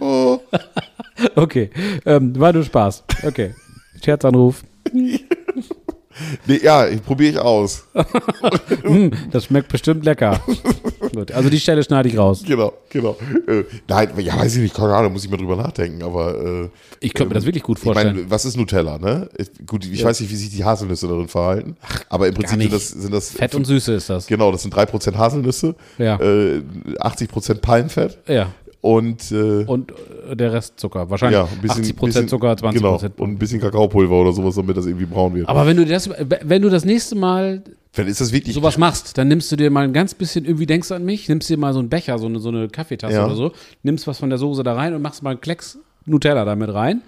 Oh. Okay, ähm, war nur Spaß. Okay. Scherzanruf. Nee, ja, probiere ich aus. Hm, das schmeckt bestimmt lecker. Gut, also die Stelle schneide ich raus. Genau, genau. Äh, nein, ja, weiß ich nicht, keine Ahnung, muss ich mal drüber nachdenken, aber äh, Ich könnte mir das wirklich gut ich vorstellen. meine, was ist Nutella, ne? Ich, gut, ich weiß nicht, wie sich die Haselnüsse darin verhalten, aber im Prinzip sind das, sind das Fett und Süße ist das. Genau, das sind 3% Haselnüsse, Ja. äh, 80% Palmfett Ja. Und äh, Und äh, der Rest Zucker. Wahrscheinlich ja, ein bisschen, 80% bisschen, Zucker, 20%. Genau, und ein bisschen Kakaopulver oder sowas, damit das irgendwie braun wird. Aber wenn du das, wenn du das nächste Mal Dann ist das wirklich sowas machst, dann nimmst du dir mal ein ganz bisschen, irgendwie denkst du an mich, nimmst dir mal so einen Becher, so eine, so eine Kaffeetasse Ja. oder so, nimmst was von der Soße da rein und machst mal einen Klecks Nutella damit rein.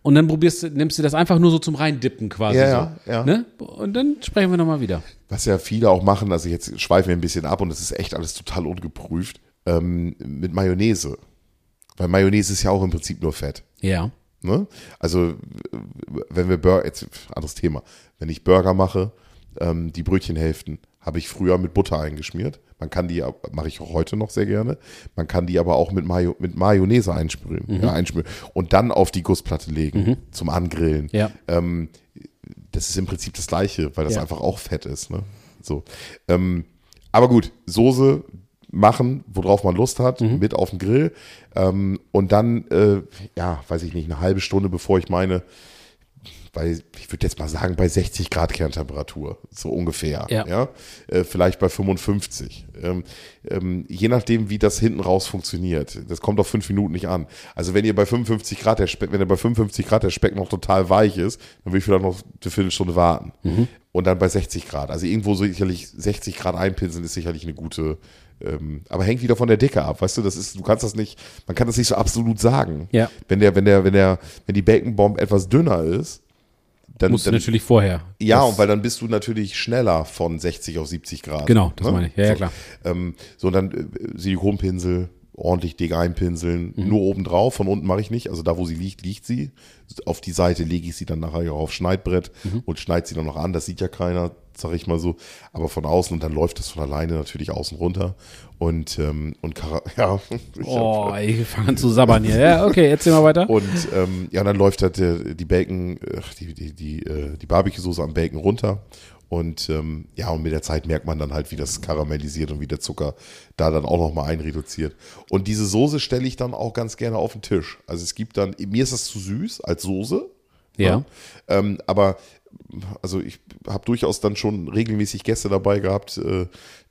Und dann probierst du, nimmst du das einfach nur so zum Reindippen quasi. Ja, so, ja, ja. Ne? Und dann sprechen wir nochmal wieder. was ja viele auch machen, also jetzt schweifen wir ein bisschen ab und das ist echt alles total ungeprüft, ähm, mit Mayonnaise. Weil Mayonnaise ist ja auch im Prinzip nur Fett. Ja. Ne? Also, wenn wir Burger, jetzt anderes Thema, wenn ich Burger mache, ähm, die Brötchenhälften habe ich früher mit Butter eingeschmiert. Man kann die, mache ich auch heute noch sehr gerne, man kann die aber auch mit, Mayo, mit Mayonnaise einsprühen, Mhm. ja, einschmieren und dann auf die Gussplatte legen zum Angrillen. Ja. Ähm, das ist im Prinzip das Gleiche, weil das Ja. einfach auch Fett ist. Ne? So. Ähm, aber gut, Soße machen, worauf man Lust hat, Mhm. mit auf den Grill. Ähm, und dann, äh, ja, weiß ich nicht, eine halbe Stunde, bevor ich meine bei, ich würde jetzt mal sagen, bei 60 Grad Kerntemperatur, so ungefähr. Ja. ja? Äh, vielleicht bei 55. Ähm, ähm, je nachdem, wie das hinten raus funktioniert. Das kommt auf fünf Minuten nicht an. Also wenn ihr bei 55 Grad der Speck, wenn ihr bei 55 Grad der Speck noch total weich ist, dann würde ich vielleicht noch eine Viertelstunde warten. Und dann bei 60 Grad. Also irgendwo so sicherlich 60 Grad einpinseln ist sicherlich eine gute, ähm, aber hängt wieder von der Dicke ab, weißt du, das ist, du kannst das nicht, man kann das nicht so absolut sagen. Ja. Wenn der, wenn der, wenn der, wenn die Bacon Bomb etwas dünner ist, dann, Musst du dann natürlich vorher. ja, Das- und weil dann bist du natürlich schneller von 60 auf 70 Grad. Genau, das ne? meine ich. Ja, ja, so, klar. Ähm, so, und dann äh, Silikonpinsel, ordentlich dick einpinseln, Mhm. nur oben drauf, von unten mache ich nicht. Also da, wo sie liegt, liegt sie. Auf die Seite lege ich sie dann nachher auch auf Schneidbrett Mhm. und schneide sie dann noch an. Das sieht ja keiner, sag ich mal so. Aber von außen und dann läuft das von alleine natürlich außen runter. Und, ähm, und Kara ja, ich hab- Oh, ich fange an zu sabbern hier. Ja, okay, erzähl mal weiter. und ähm, ja, dann läuft halt der, die Bacon, die, die, die, äh, die Barbecue-Soße am Bacon runter. Und ähm, ja, und mit der Zeit merkt man dann halt, wie das karamellisiert und wie der Zucker da dann auch nochmal einreduziert. Und diese Soße stelle ich dann auch ganz gerne auf den Tisch. Also es gibt dann, mir ist das zu süß als Soße. Ja. Ähm, aber also ich habe durchaus dann schon regelmäßig Gäste dabei gehabt, äh,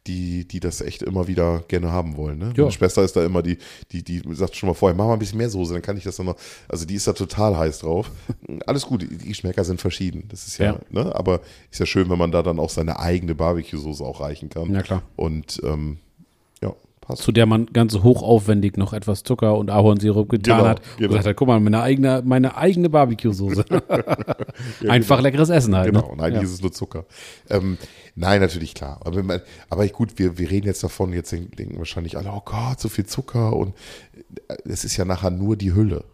die, die das echt immer wieder gerne haben wollen. Ne? Ja. Meine Schwester ist da immer die, die, die sagt schon mal vorher, mach mal ein bisschen mehr Soße, dann kann ich das dann noch. Also die ist da total heiß drauf. Alles gut, die Geschmäcker sind verschieden. Das ist ja, Ja. ne? Aber ist ja schön, wenn man da dann auch seine eigene Barbecue-Soße auch reichen kann. Na klar. Und ähm, ja, passt. Zu der man ganz hochaufwendig noch etwas Zucker und Ahornsirup getan Genau, hat. Und genau. gesagt hat, guck mal, meine eigene, meine eigene Barbecue-Soße. Einfach leckeres Essen halt. Genau, ne? und eigentlich ja. ist es nur Zucker. Ähm, nein, natürlich klar. Aber, aber gut, wir, wir reden jetzt davon, jetzt denken, wahrscheinlich alle, oh Gott, so viel Zucker und äh, es ist ja nachher nur die Hülle.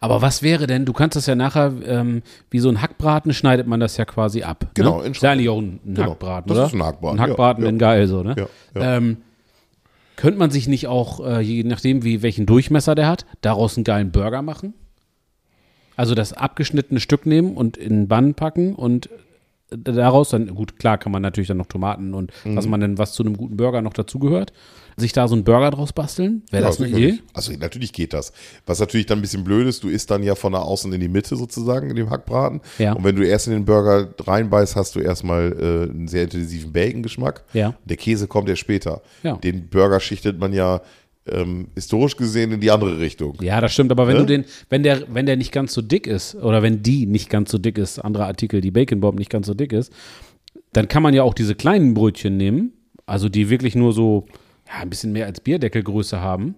Aber was wäre denn, du kannst das ja nachher, ähm, wie so ein Hackbraten, schneidet man das ja quasi ab. Genau, Ne? Ist ja eigentlich auch ein, ein Genau, Hackbraten, das oder? ist ein Hackbraten, Ein Hackbraten, ja, ja. geil so, ne? Ja, ja. Ähm, könnte man sich nicht auch, äh, je nachdem, wie welchen Durchmesser der hat, daraus einen geilen Burger machen? Also das abgeschnittene Stück nehmen und in Bann packen und daraus dann, gut, klar kann man natürlich dann noch Tomaten und Mhm. was man denn, was zu einem guten Burger noch dazugehört, sich da so einen Burger draus basteln? Wäre das Ja, eine sicherlich. Idee? Also natürlich geht das. Was natürlich dann ein bisschen blöd ist, du isst dann ja von der Außen in die Mitte sozusagen in dem Hackbraten. Ja. Und wenn du erst in den Burger reinbeißt, hast du erstmal äh, einen sehr intensiven Bacon-Geschmack. Ja. Der Käse kommt ja später. Ja. Den Burger schichtet man ja ähm, historisch gesehen in die andere Richtung. Ja, das stimmt, aber wenn Ne? du den, wenn der, wenn der nicht ganz so dick ist, oder wenn die nicht ganz so dick ist, andere Artikel, die Bacon Bomb nicht ganz so dick ist, dann kann man ja auch diese kleinen Brötchen nehmen, also die wirklich nur so, ja, ein bisschen mehr als Bierdeckelgröße haben.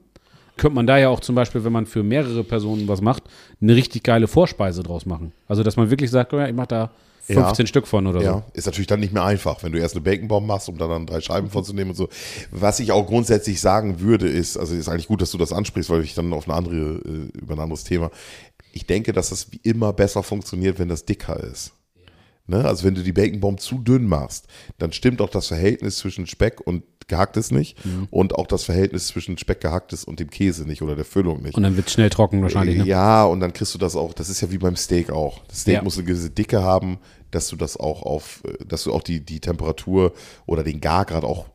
Könnte man da ja auch zum Beispiel, wenn man für mehrere Personen was macht, eine richtig geile Vorspeise draus machen. Also, dass man wirklich sagt, oh ja, ich mache da 15 Ja. Stück von oder Ja, so. ist natürlich dann nicht mehr einfach, wenn du erst eine Baconbomb machst, um da dann drei Scheiben von zu nehmen und so. Was ich auch grundsätzlich sagen würde, ist, also ist eigentlich gut, dass du das ansprichst, weil ich dann auf eine andere, äh, über ein anderes Thema. Ich denke, dass das wie immer besser funktioniert, wenn das dicker ist. Ne? Also wenn du die Baconbomb zu dünn machst, dann stimmt auch das Verhältnis zwischen Speck und gehacktes nicht Mhm. und auch das Verhältnis zwischen Speck gehacktes und dem Käse nicht oder der Füllung nicht. Und dann wird es schnell trocken wahrscheinlich, ne? Ja, und dann kriegst du das auch, das ist ja wie beim Steak auch. Das Steak Ja. muss eine gewisse Dicke haben, dass du das auch auf, äh, dass du auch die, die Temperatur oder den Gargrad auch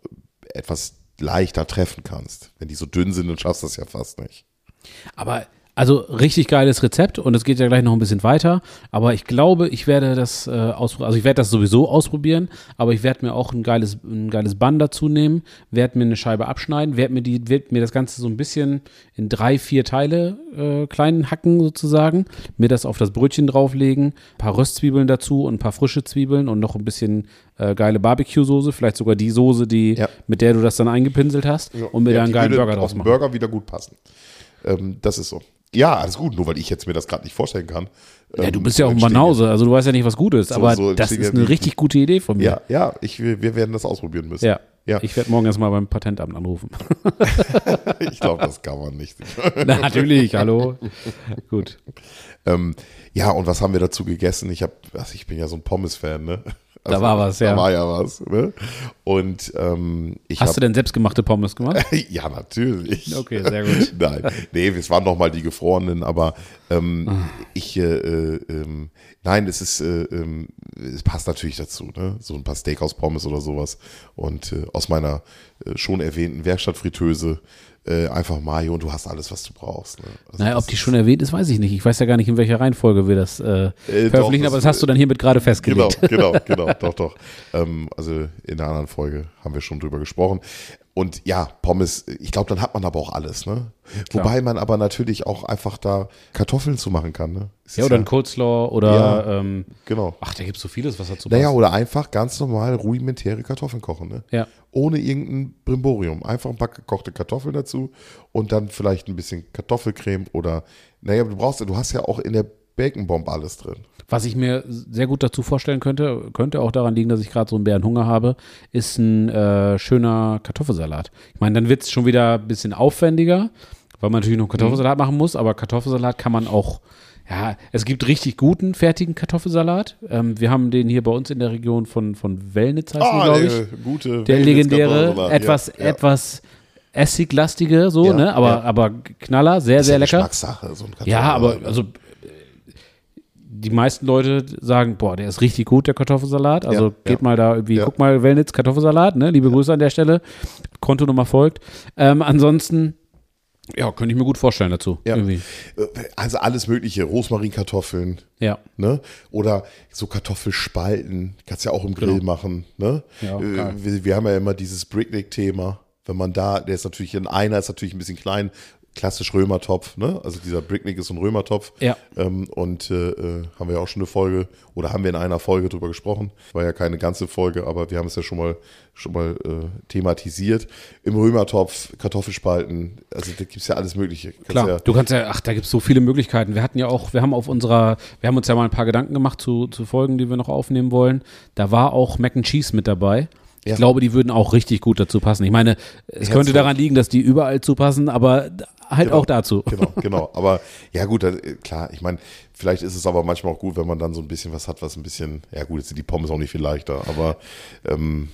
etwas leichter treffen kannst. Wenn die so dünn sind, dann schaffst du das ja fast nicht. Aber also richtig geiles Rezept und es geht ja gleich noch ein bisschen weiter. Aber ich glaube, ich werde das äh, ausprobieren. Also ich werde das sowieso ausprobieren, aber ich werde mir auch ein geiles, ein geiles Bann dazu nehmen, werde mir eine Scheibe abschneiden, werde mir die, werd mir das Ganze so ein bisschen in drei, vier Teile äh, kleinen hacken sozusagen, mir das auf das Brötchen drauflegen, ein paar Röstzwiebeln dazu und ein paar frische Zwiebeln und noch ein bisschen äh, geile Barbecue-Soße, vielleicht sogar die Soße, die, Ja. mit der du das dann eingepinselt hast und mir Ja, da einen geilen Burger draus machen. Burger wieder gut passen. Ähm, das ist so. Ja, alles gut, nur weil ich jetzt mir das gerade nicht vorstellen kann. Ja, Ähm, du bist ja auch entstehen- Banause, also du weißt ja nicht, was gut ist, So- aber so das ist eine richtig gute Idee von mir. Ja, ja, ich, wir wir werden das ausprobieren müssen. Ja. Ja. Ich werde morgen erstmal beim Patentamt anrufen. Ich glaube, das kann man nicht. Na, Natürlich, hallo. Gut. Ähm, ja, und was haben wir dazu gegessen? Ich habe, also ich bin ja so ein Pommes-Fan, ne? Da war was, ja. Da war ja was. Ne? Und ähm, ich Hast hab, du denn selbstgemachte Pommes gemacht? ja, natürlich. Okay, sehr gut. Nein, nee, es waren noch mal die gefrorenen, aber ähm, Ah. ich, äh, äh, ähm, nein, es ist, äh, ähm, es passt natürlich dazu, ne? So ein paar Steakhouse-Pommes oder sowas. Und äh, aus meiner äh, schon erwähnten Werkstattfritteuse äh, einfach Mayo und du hast alles, was du brauchst. Ne? Also Naja, ob die schon erwähnt ist, weiß ich nicht. Ich weiß ja gar nicht, in welcher Reihenfolge wir das äh, Äh, veröffentlichen, aber das- hast du dann hiermit gerade Genau, festgelegt. genau, genau, doch, doch. Ähm, also in der anderen Folge haben wir schon drüber gesprochen. Und ja, Pommes, ich glaube, dann hat man aber auch alles, ne? Klar. Wobei man aber natürlich auch einfach da Kartoffeln zu machen kann, ne? Es Ja, ist oder ein Coleslaw oder, Ja. ähm, Genau. ach, da gibt es so vieles, was dazu Naja, passt. oder einfach ganz normal rudimentäre Kartoffeln kochen, ne? Ja. Ohne irgendein Brimborium. Einfach ein paar gekochte Kartoffeln dazu und dann vielleicht ein bisschen Kartoffelcreme oder, naja, du brauchst, du hast ja auch in der Baconbomb alles drin. Was ich mir sehr gut dazu vorstellen könnte, könnte auch daran liegen, dass ich gerade so einen Bärenhunger habe, ist ein äh, schöner Kartoffelsalat. Ich meine, dann wird es schon wieder ein bisschen aufwendiger, weil man natürlich noch Kartoffelsalat machen muss, aber Kartoffelsalat kann man auch, ja, es gibt richtig guten, fertigen Kartoffelsalat. Ähm, wir haben den hier bei uns in der Region von, von Wellnitz, heißt die, glaube ich. der gute Der legendäre, etwas, ja, ja. etwas essiglastige, so, Ja, ne? Aber, aber Knaller, sehr, sehr lecker. Geschmackssache, so ein Ja, aber also die meisten Leute sagen, boah, der ist richtig gut, der Kartoffelsalat. Also Ja, geht ja. mal da irgendwie, Ja. guck mal, Wellnitz Kartoffelsalat, ne? Liebe Grüße an der Stelle. Kontonummer folgt. Ähm, ansonsten, ja, könnte ich mir gut vorstellen dazu. Ja. Irgendwie. Also alles mögliche, Rosmarinkartoffeln, Ja. ne? Oder so Kartoffelspalten, kannst ja auch im Grill Genau. machen, ne? Ja, äh, wir, wir haben ja immer dieses Bricknick-Thema. Wenn man da, der ist natürlich in einer, ist natürlich ein bisschen klein, klassisch Römertopf, ne? Also dieser Bricknick ist ein Römertopf. Ja. Ähm, und äh, äh, haben wir ja auch schon eine Folge, oder haben wir in einer Folge drüber gesprochen. War ja keine ganze Folge, aber wir haben es ja schon mal schon mal äh, thematisiert. Im Römertopf, Kartoffelspalten, also da gibt's ja alles Mögliche. Kannst Klar, ja, du kannst ja, ach, da gibt es so viele Möglichkeiten. Wir hatten ja auch, wir haben auf unserer, wir haben uns ja mal ein paar Gedanken gemacht zu, zu Folgen, die wir noch aufnehmen wollen. Da war auch Mac and Cheese mit dabei. Ich Ja. glaube, die würden auch richtig gut dazu passen. Ich meine, es Ja, könnte daran liegen, dass die überall zu passen, aber halt Genau. auch dazu. Genau, genau. Aber ja gut, da, klar, ich meine, vielleicht ist es aber manchmal auch gut, wenn man dann so ein bisschen was hat, was ein bisschen, ja gut, jetzt sind die Pommes auch nicht viel leichter, aber ähm,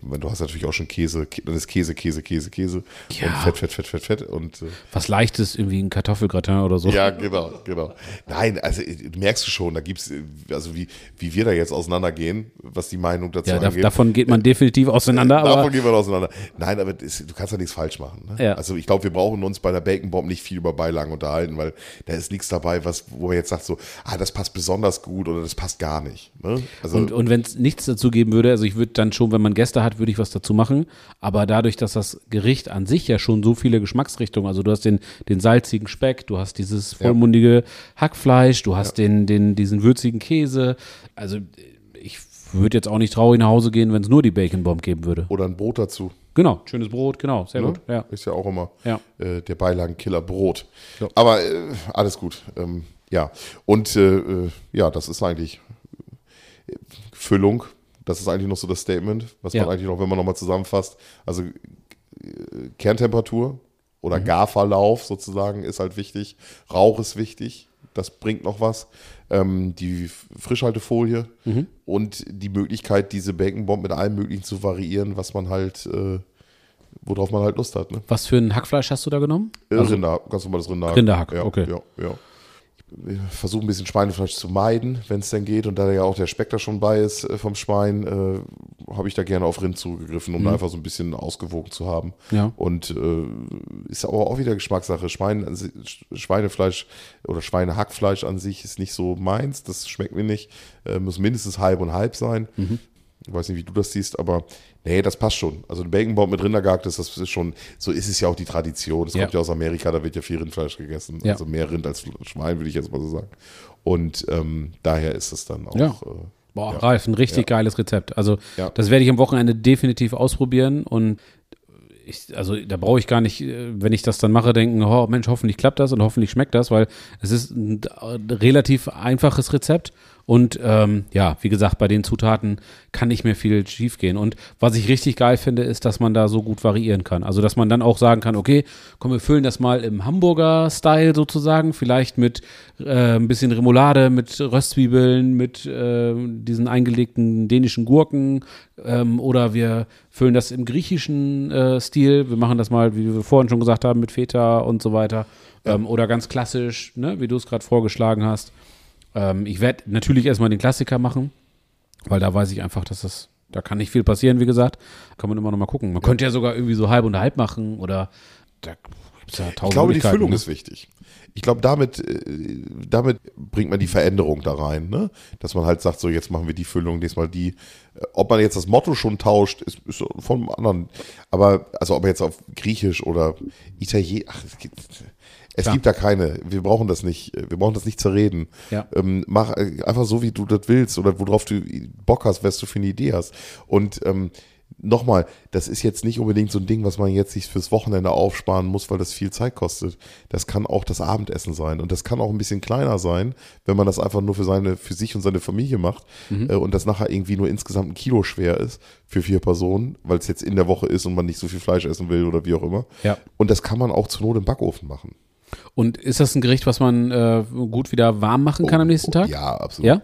du hast natürlich auch schon Käse, Kä- dann ist Käse, Käse, Käse, Käse Ja. und Fett, Fett, Fett, Fett, Fett und äh, Was leichtes, irgendwie ein Kartoffelgratin oder so. ja, genau, genau. Nein, also äh, merkst du schon, da gibt's, äh, also wie, wie wir da jetzt auseinandergehen, was die Meinung dazu Ja, da, angeht. davon geht man definitiv auseinander, aber Davon gehen wir auseinander. Nein, aber das, du kannst ja nichts falsch machen. Ne? Ja. Also ich glaube, wir brauchen uns bei der Bacon Bomb nicht viel über Beilagen unterhalten, weil da ist nichts dabei, was, wo man jetzt sagt so, ah, das passt besonders gut oder das passt gar nicht. Ne? Also Und, und wenn es nichts dazu geben würde, also ich würde dann schon, wenn man Gäste hat, würde ich was dazu machen. Aber dadurch, dass das Gericht an sich ja schon so viele Geschmacksrichtungen, also du hast den, den salzigen Speck, du hast dieses vollmundige Hackfleisch, du hast den, den, diesen würzigen Käse. Also ich würde jetzt auch nicht traurig nach Hause gehen, wenn es nur die Bacon Bomb geben würde. oder ein Brot dazu. Genau, schönes Brot, genau, sehr Ne? gut. Ja. Ist ja auch immer Ja. äh, der Beilagenkiller Brot. Ja. Aber äh, alles gut. Ähm, ja. Und äh, äh, ja, das ist eigentlich Füllung. Das ist eigentlich noch so das Statement, was Ja. man eigentlich noch, wenn man nochmal zusammenfasst. Also äh, Kerntemperatur oder Mhm. Garverlauf sozusagen ist halt wichtig. Rauch ist wichtig. Das bringt noch was. Ähm, die Frischhaltefolie Mhm. und die Möglichkeit, diese Baconbomb mit allem Möglichen zu variieren, was man halt, äh, worauf man halt Lust hat. Ne? Was für ein Hackfleisch hast du da genommen? Äh, Also- Rinder, ganz normales Rinder. Rinderhack, ja, okay. Ja, ja. Versuche ein bisschen Schweinefleisch zu meiden, wenn es denn geht. Und da ja auch der Speck da schon bei ist äh, vom Schwein, äh, habe ich da gerne auf Rind zugegriffen, um da einfach so ein bisschen ausgewogen zu haben. Mhm. Ja. Und äh, ist aber auch wieder Geschmackssache. Schwein, Schweinefleisch oder Schweinehackfleisch an sich ist nicht so meins. Das schmeckt mir nicht. Äh, muss mindestens halb und halb sein. Mhm. Ich weiß nicht, wie du das siehst, aber nee, das passt schon. Also ein Baconbomb mit Rindergehackt ist, das ist schon, so ist es ja auch die Tradition. Das Ja. kommt ja aus Amerika, da wird ja viel Rindfleisch gegessen. Ja. Also mehr Rind als Schwein, würde ich jetzt mal so sagen. Und ähm, daher ist es dann auch. Ja. Äh, Boah. Ralf, ein richtig geiles Rezept. Also das werde ich am Wochenende definitiv ausprobieren und ich, also da brauche ich gar nicht, äh, wenn ich das dann mache, denken, oh Mensch, hoffentlich klappt das und hoffentlich schmeckt das, weil es ist ein äh, relativ einfaches Rezept Und ähm, ja, wie gesagt, bei den Zutaten kann nicht mehr viel schief gehen. Und was ich richtig geil finde, ist, dass man da so gut variieren kann. Also, dass man dann auch sagen kann, okay, komm, wir füllen das mal im Hamburger-Style sozusagen, vielleicht mit äh, ein bisschen Remoulade, mit Röstzwiebeln, mit äh, diesen eingelegten dänischen Gurken ähm, oder wir füllen das im griechischen äh, Stil. Wir machen das mal, wie wir vorhin schon gesagt haben, mit Feta und so weiter. Ähm, oder ganz klassisch, ne, wie du es gerade vorgeschlagen hast. Ähm, ich werde natürlich erstmal den Klassiker machen, weil da weiß ich einfach, dass das, da kann nicht viel passieren, wie gesagt. Kann man immer noch mal gucken. Man könnte ja sogar irgendwie so halb und halb machen oder da gibt's ja tausend Ich glaube, die Füllung ne? ist wichtig. Ich glaube, damit, äh, damit bringt man die Veränderung da rein, ne? Dass man halt sagt, so jetzt machen wir die Füllung, nächstes Mal die. Äh, Ob man jetzt das Motto schon tauscht, ist, ist von anderen. Aber, also ob man jetzt auf Griechisch oder Italienisch, ach, es gibt, es Klar. gibt da keine. Wir brauchen das nicht. Wir brauchen das nicht zerreden. Ja. Ähm, mach einfach so, wie du das willst oder worauf du Bock hast, was du für eine Idee hast. Und ähm, nochmal, das ist jetzt nicht unbedingt so ein Ding, was man jetzt sich fürs Wochenende aufsparen muss, weil das viel Zeit kostet. Das kann auch das Abendessen sein. Und das kann auch ein bisschen kleiner sein, wenn man das einfach nur für seine, für sich und seine Familie macht äh, und das nachher irgendwie nur insgesamt ein Kilo schwer ist für vier Personen, weil es jetzt in der Woche ist und man nicht so viel Fleisch essen will oder wie auch immer. Ja. Und das kann man auch zur Not im Backofen machen. Und ist das ein Gericht, was man äh, gut wieder warm machen kann am nächsten Tag? Oh, Ja, absolut. Ja?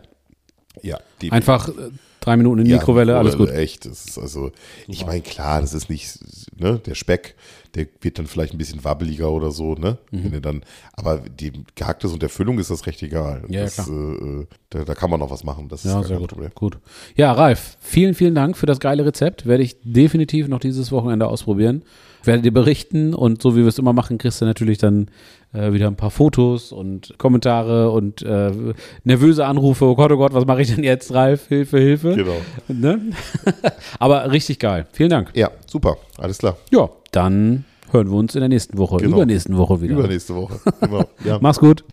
Ja, definitiv. Einfach äh, drei Minuten in die Mikrowelle, alles gut. Echt, das ist also, ich meine, klar, das ist nicht, ne, der Speck, der wird dann vielleicht ein bisschen wabbeliger oder so, ne, Mhm. wenn er dann, aber die Gehacktes und der Füllung ist das recht egal. Ja, das, klar. äh, da, da kann man noch was machen, das ist Ja, gar sehr kein gut. Problem. gut. Ja, Ralf, vielen, vielen Dank für das geile Rezept. Werde ich definitiv noch dieses Wochenende ausprobieren. Werde dir berichten und so wie wir es immer machen, kriegst du natürlich dann äh, wieder ein paar Fotos und Kommentare und äh, nervöse Anrufe. Oh Gott, oh Gott, was mache ich denn jetzt, Ralf? Hilfe, Hilfe. Genau. Ne? Aber richtig geil. Vielen Dank. Ja, super, alles klar. Ja, dann hören wir uns in der nächsten Woche, Genau. übernächsten Woche wieder. Übernächste Woche. Genau. Ja. Mach's gut.